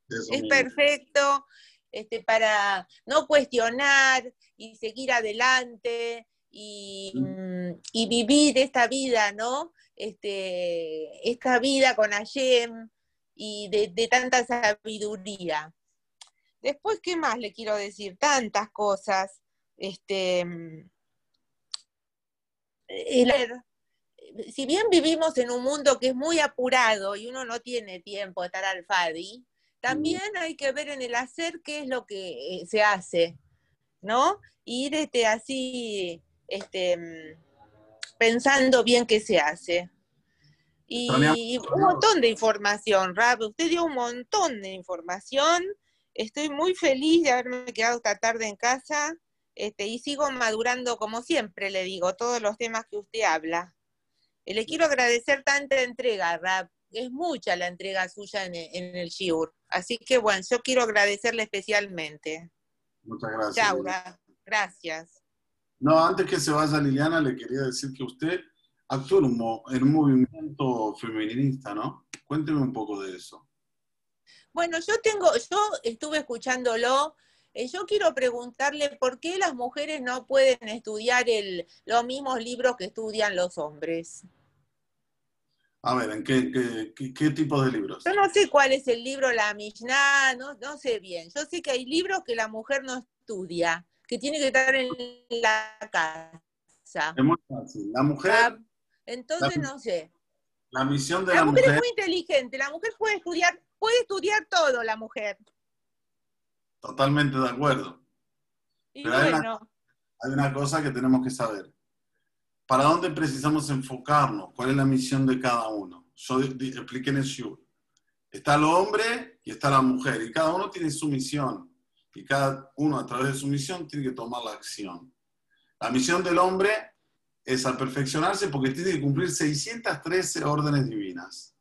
es perfecto este, para no cuestionar y seguir adelante y, mm, vivir esta vida, ¿no? Este, esta vida con Hashem y de, de tanta sabiduría. Después, ¿qué más le quiero decir? Tantas cosas este, si bien vivimos en un mundo que es muy apurado y uno no tiene tiempo de estar al FADI, también hay que ver en el hacer qué es lo que eh, se hace, ¿no? Ir este, así, este, pensando bien qué se hace. Y, un montón de información, Rab, usted dio un montón de información. Estoy muy feliz de haberme quedado esta tarde en casa este, y sigo madurando como siempre, le digo, todos los temas que usted habla. Le quiero agradecer tanta entrega, Rap. Es mucha la entrega suya en, el Shiur. Así que bueno, yo quiero agradecerle especialmente. Muchas gracias. Chau, Gracias. No, antes que se vaya Liliana, le quería decir que usted actuó en un, movimiento feminista, ¿no? Cuénteme un poco de eso. Bueno, yo tengo, yo estuve escuchándolo eh, yo quiero preguntarle por qué las mujeres no pueden estudiar el, los mismos libros que estudian los hombres. A ver, ¿en qué, qué, tipo de libros? Yo no sé cuál es el libro, la Mishnah, no, no sé bien. Yo sé que hay libros que la mujer no estudia, que tiene que estar en la casa. Es muy fácil. La mujer... entonces no sé. La misión de la, la mujer... mujer es muy inteligente, la mujer puede estudiar, puede estudiar todo, la mujer. Totalmente de acuerdo. Pero hay, una, cosa que tenemos que saber. ¿Para dónde precisamos enfocarnos? ¿Cuál es la misión de cada uno? Yo expliqué en el show. Está el hombre y está la mujer. Y cada uno tiene su misión. Y cada uno a través de su misión tiene que tomar la acción. La misión del hombre es al perfeccionarse porque tiene que cumplir 613 órdenes divinas.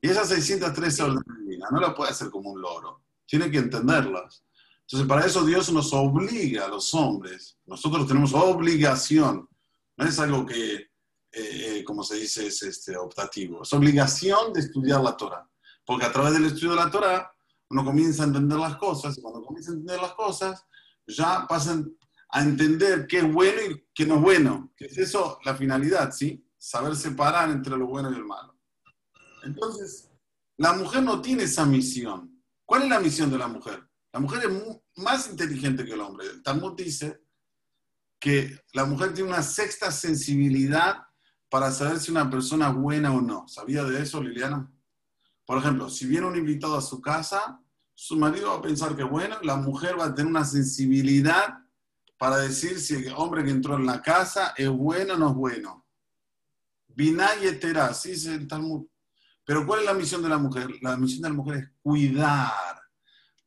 Y esas 613 órdenes divinas no las puede hacer como un loro. Tiene que entenderlas. Entonces, para eso Dios nos obliga a los hombres. Nosotros tenemos obligación. No es algo que, eh, eh, como se dice, es este, optativo. Es obligación de estudiar la Torah. Porque a través del estudio de la Torah, uno comienza a entender las cosas. Y cuando comienza a entender las cosas, ya pasan a entender qué es bueno y qué no es bueno. Que es eso la finalidad, ¿sí? Saber separar entre lo bueno y el malo. Entonces, la mujer no tiene esa misión. ¿Cuál es la misión de la mujer? La mujer es más inteligente que el hombre. El Talmud dice que la mujer tiene una sexta sensibilidad para saber si una persona es buena o no. ¿Sabía de eso, Liliana? Por ejemplo, si viene un invitado a su casa, su marido va a pensar que es bueno, la mujer va a tener una sensibilidad para decir si el hombre que entró en la casa es bueno o no es bueno. Vinayetera, así dice el Talmud. Pero ¿cuál es la misión de la mujer? La misión de la mujer es cuidar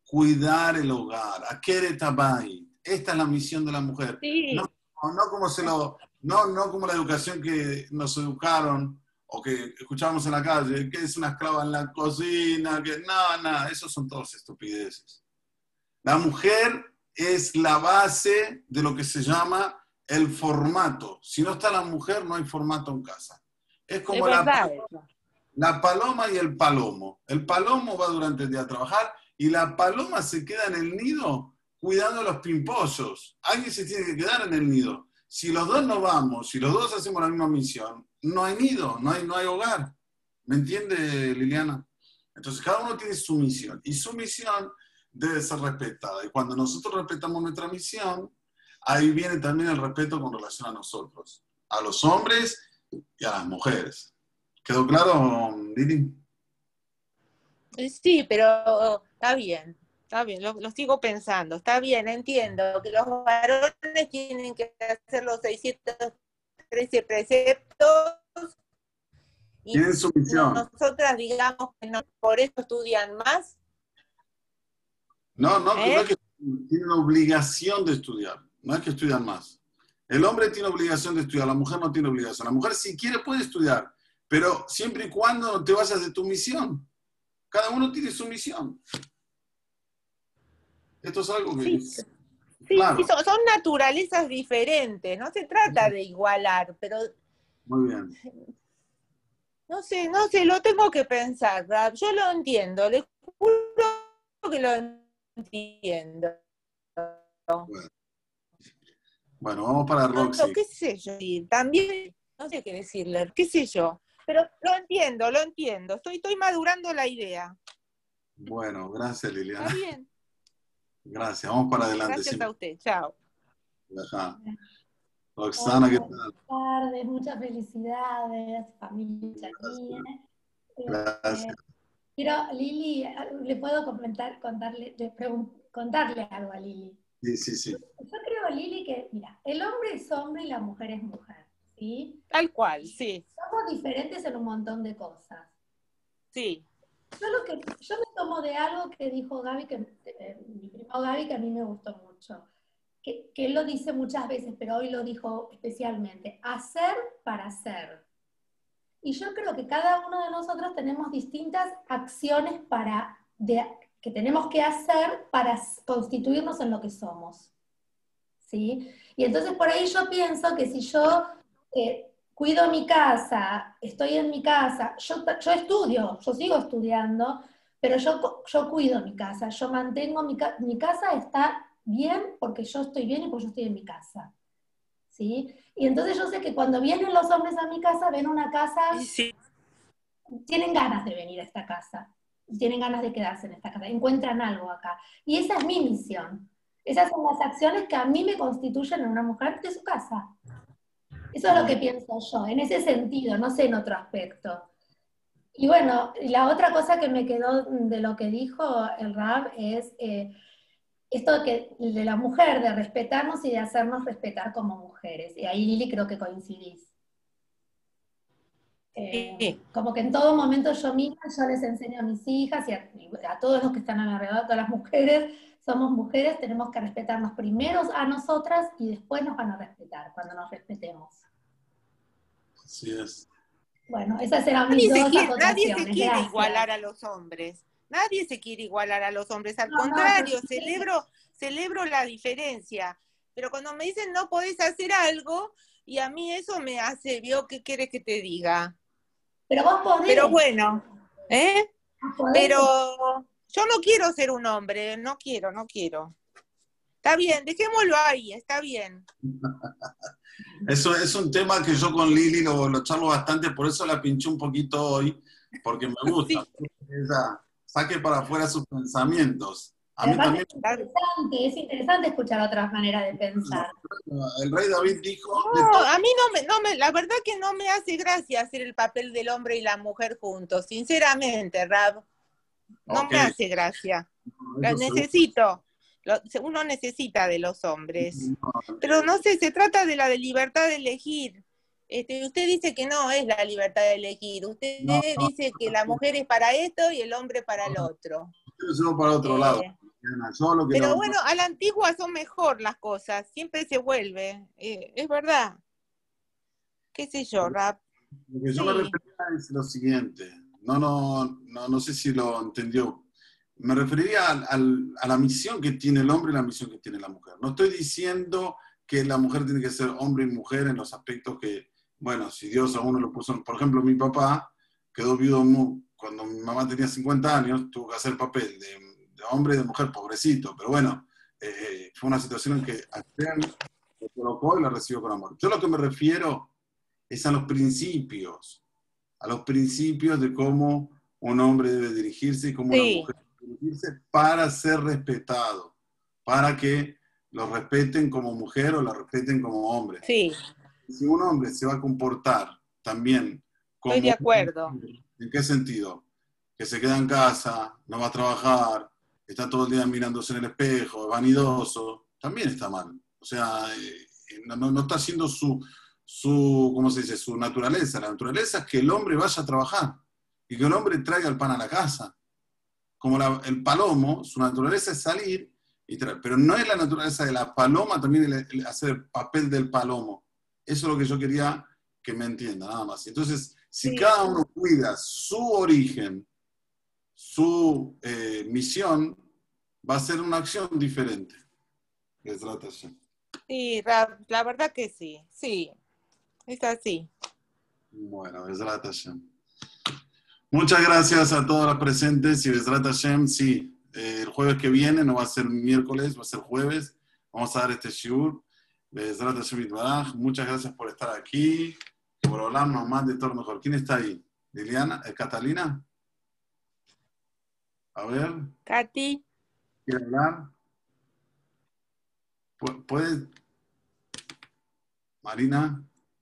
cuidar el hogar, a Keretabay. Esta es la misión de la mujer. No, no, como se lo, no, no como la educación que nos educaron o que escuchamos en la calle, que es una esclava en la cocina, que nada, nada, eso son todas estupideces. La mujer es la base de lo que se llama el formato. Si no está la mujer, no hay formato en casa. Es como la, la paloma y el palomo. El palomo va durante el día a trabajar y la paloma se queda en el nido cuidando los pimpollos. Alguien se tiene que quedar en el nido. Si los dos no vamos, si los dos hacemos la misma misión, no hay nido, no hay, no hay hogar. ¿Me entiende, Liliana? Entonces, cada uno tiene su misión y su misión debe ser respetada. Y cuando nosotros respetamos nuestra misión, ahí viene también el respeto con relación a nosotros, a los hombres y a las mujeres. ¿Quedó claro, Lili? Sí, pero está bien. Está bien, lo, sigo pensando. Está bien, entiendo que los varones tienen que hacer los 613 preceptos. Y Tienen su misión. Nosotras digamos que no, por eso estudian más. No, no, ¿Eh? que tienen obligación de estudiar. No es que estudian más. El hombre tiene obligación de estudiar, la mujer no tiene obligación. La mujer si quiere puede estudiar, pero siempre y cuando te vayas de tu misión. Cada uno tiene su misión. Esto es algo que... Sí, sí, son, naturalezas diferentes, no se trata de igualar, pero... Muy bien. No sé, no sé, lo tengo que pensar, Yo lo entiendo, le juro que lo entiendo. Bueno, vamos para Roxy. qué sé yo, también, no sé qué decirle, qué sé yo, pero lo entiendo, lo entiendo, estoy, estoy madurando la idea. Bueno, gracias Liliana. Está bien. Gracias, vamos para adelante. Gracias a usted, chao. Roxana, ¿qué tal? Buenas tardes, muchas felicidades, familia Gracias. Eh, quiero, Lili, ¿le puedo comentar, contarle, contarle algo a Lili? Sí, sí, sí. Yo creo, Lili, que, mira, el hombre es hombre y la mujer es mujer, ¿sí? Tal cual, sí. Somos diferentes en un montón de cosas. Sí. Yo, lo que, yo me tomo de algo que dijo Gaby, que, eh, mi primo Gaby, que a mí me gustó mucho, que, que él lo dice muchas veces, pero hoy lo dijo especialmente, hacer para hacer. Y yo creo que cada uno de nosotros tenemos distintas acciones para, de, que tenemos que hacer para constituirnos en lo que somos. ¿Sí? Y entonces por ahí yo pienso que si yo eh, cuido mi casa, estoy en mi casa, yo, yo estudio, yo sigo estudiando, pero yo, yo cuido mi casa, yo mantengo mi, mi casa está bien porque yo estoy bien y porque yo estoy en mi casa. ¿Sí? Y entonces yo sé que cuando vienen los hombres a mi casa, ven una casa, tienen ganas de venir a esta casa, tienen ganas de quedarse en esta casa, encuentran algo acá. Y esa es mi misión. Esas son las acciones que a mí me constituyen en una mujer de su casa. Eso es lo que pienso yo, en ese sentido, no sé en otro aspecto. Y bueno, la otra cosa que me quedó de lo que dijo el Rab es eh, esto de, de la mujer, de respetarnos y de hacernos respetar como mujeres. Y ahí Lili creo que coincidís. Eh, como que en todo momento yo misma, yo les enseño a mis hijas y a, todos los que están alrededor, a todas las mujeres, somos mujeres, tenemos que respetarnos primero a nosotras y después nos van a respetar cuando nos respetemos. Así es. Bueno, esas eran mis nadie dos se Nadie se quiere igualar a los hombres. Nadie se quiere igualar a los hombres. Al contrario, celebro, celebro la diferencia. Pero cuando me dicen no podés hacer algo, y a mí eso me hace, vio, ¿qué quieres que te diga? Pero vos podés. Pero bueno, ¿eh? Pero yo no quiero ser un hombre, no quiero, no quiero. Está bien, dejémoslo ahí, está bien. [LAUGHS] Eso es un tema que yo con Lili lo, lo charlo bastante, por eso la pinché un poquito hoy, porque me gusta. saque para afuera sus pensamientos. A mí también... es, interesante, es interesante escuchar otras maneras de pensar. El rey David dijo... a mí no me, no me, la verdad que no me hace gracia hacer el papel del hombre y la mujer juntos, sinceramente, Rab. No me hace gracia. Lo necesito. uno necesita de los hombres. Pero no sé, se trata de la de libertad de elegir. Este, usted dice que no es la libertad de elegir. Usted dice que la mujer es para esto y el hombre para el otro. para otro lado. Eh, Pero bueno, a la antigua son mejor las cosas, siempre se vuelve, eh, es verdad. ¿Qué sé yo, Rap? Lo que yo me refería es lo siguiente, no, no, no, no sé si lo entendió. Me referiría a la misión que tiene el hombre y la misión que tiene la mujer. No estoy diciendo que la mujer tiene que ser hombre y mujer en los aspectos que, bueno, si Dios a uno lo puso, por ejemplo, mi papá quedó viudo cuando mi mamá tenía 50 años, tuvo que hacer papel de de hombre y de mujer, pobrecito, pero bueno, eh, fue una situación en que Hashem lo colocó y la recibió con amor. Yo lo que me refiero es a los principios, a los principios de cómo un hombre debe dirigirse y cómo una mujer debe dirigirse para ser respetado, para que lo respeten como mujer o lo respeten como hombre. Sí. Si un hombre se va a comportar también como... Estoy de acuerdo. ¿En qué sentido? Que se queda en casa, no va a trabajar, está todo el día mirándose en el espejo, vanidoso, también está mal. O sea, eh, no, está haciendo su, su, ¿cómo se dice?, su naturaleza. La naturaleza es que el hombre vaya a trabajar y que el hombre traiga el pan a la casa. Como el palomo, su naturaleza es salir y traer. Pero no es la naturaleza de la paloma también hacer el papel del palomo. Eso es lo que yo quería que me entienda, nada más. Entonces, si cada uno cuida su origen, su eh, misión va a ser una acción diferente. Sí, la, verdad que sí, sí, es así. Bueno, Muchas gracias a todos los presentes y Besrat Hashem, sí, eh, el jueves que viene, no va a ser miércoles, va a ser jueves, vamos a dar este shiur. Besrat Hashem muchas gracias por estar aquí, por hablarnos más de todo mejor. ¿Quién está ahí? ¿Liliana? ¿Es ¿Catalina? A ver. Katy. ¿Quiere hablar? ¿Puede? Marina.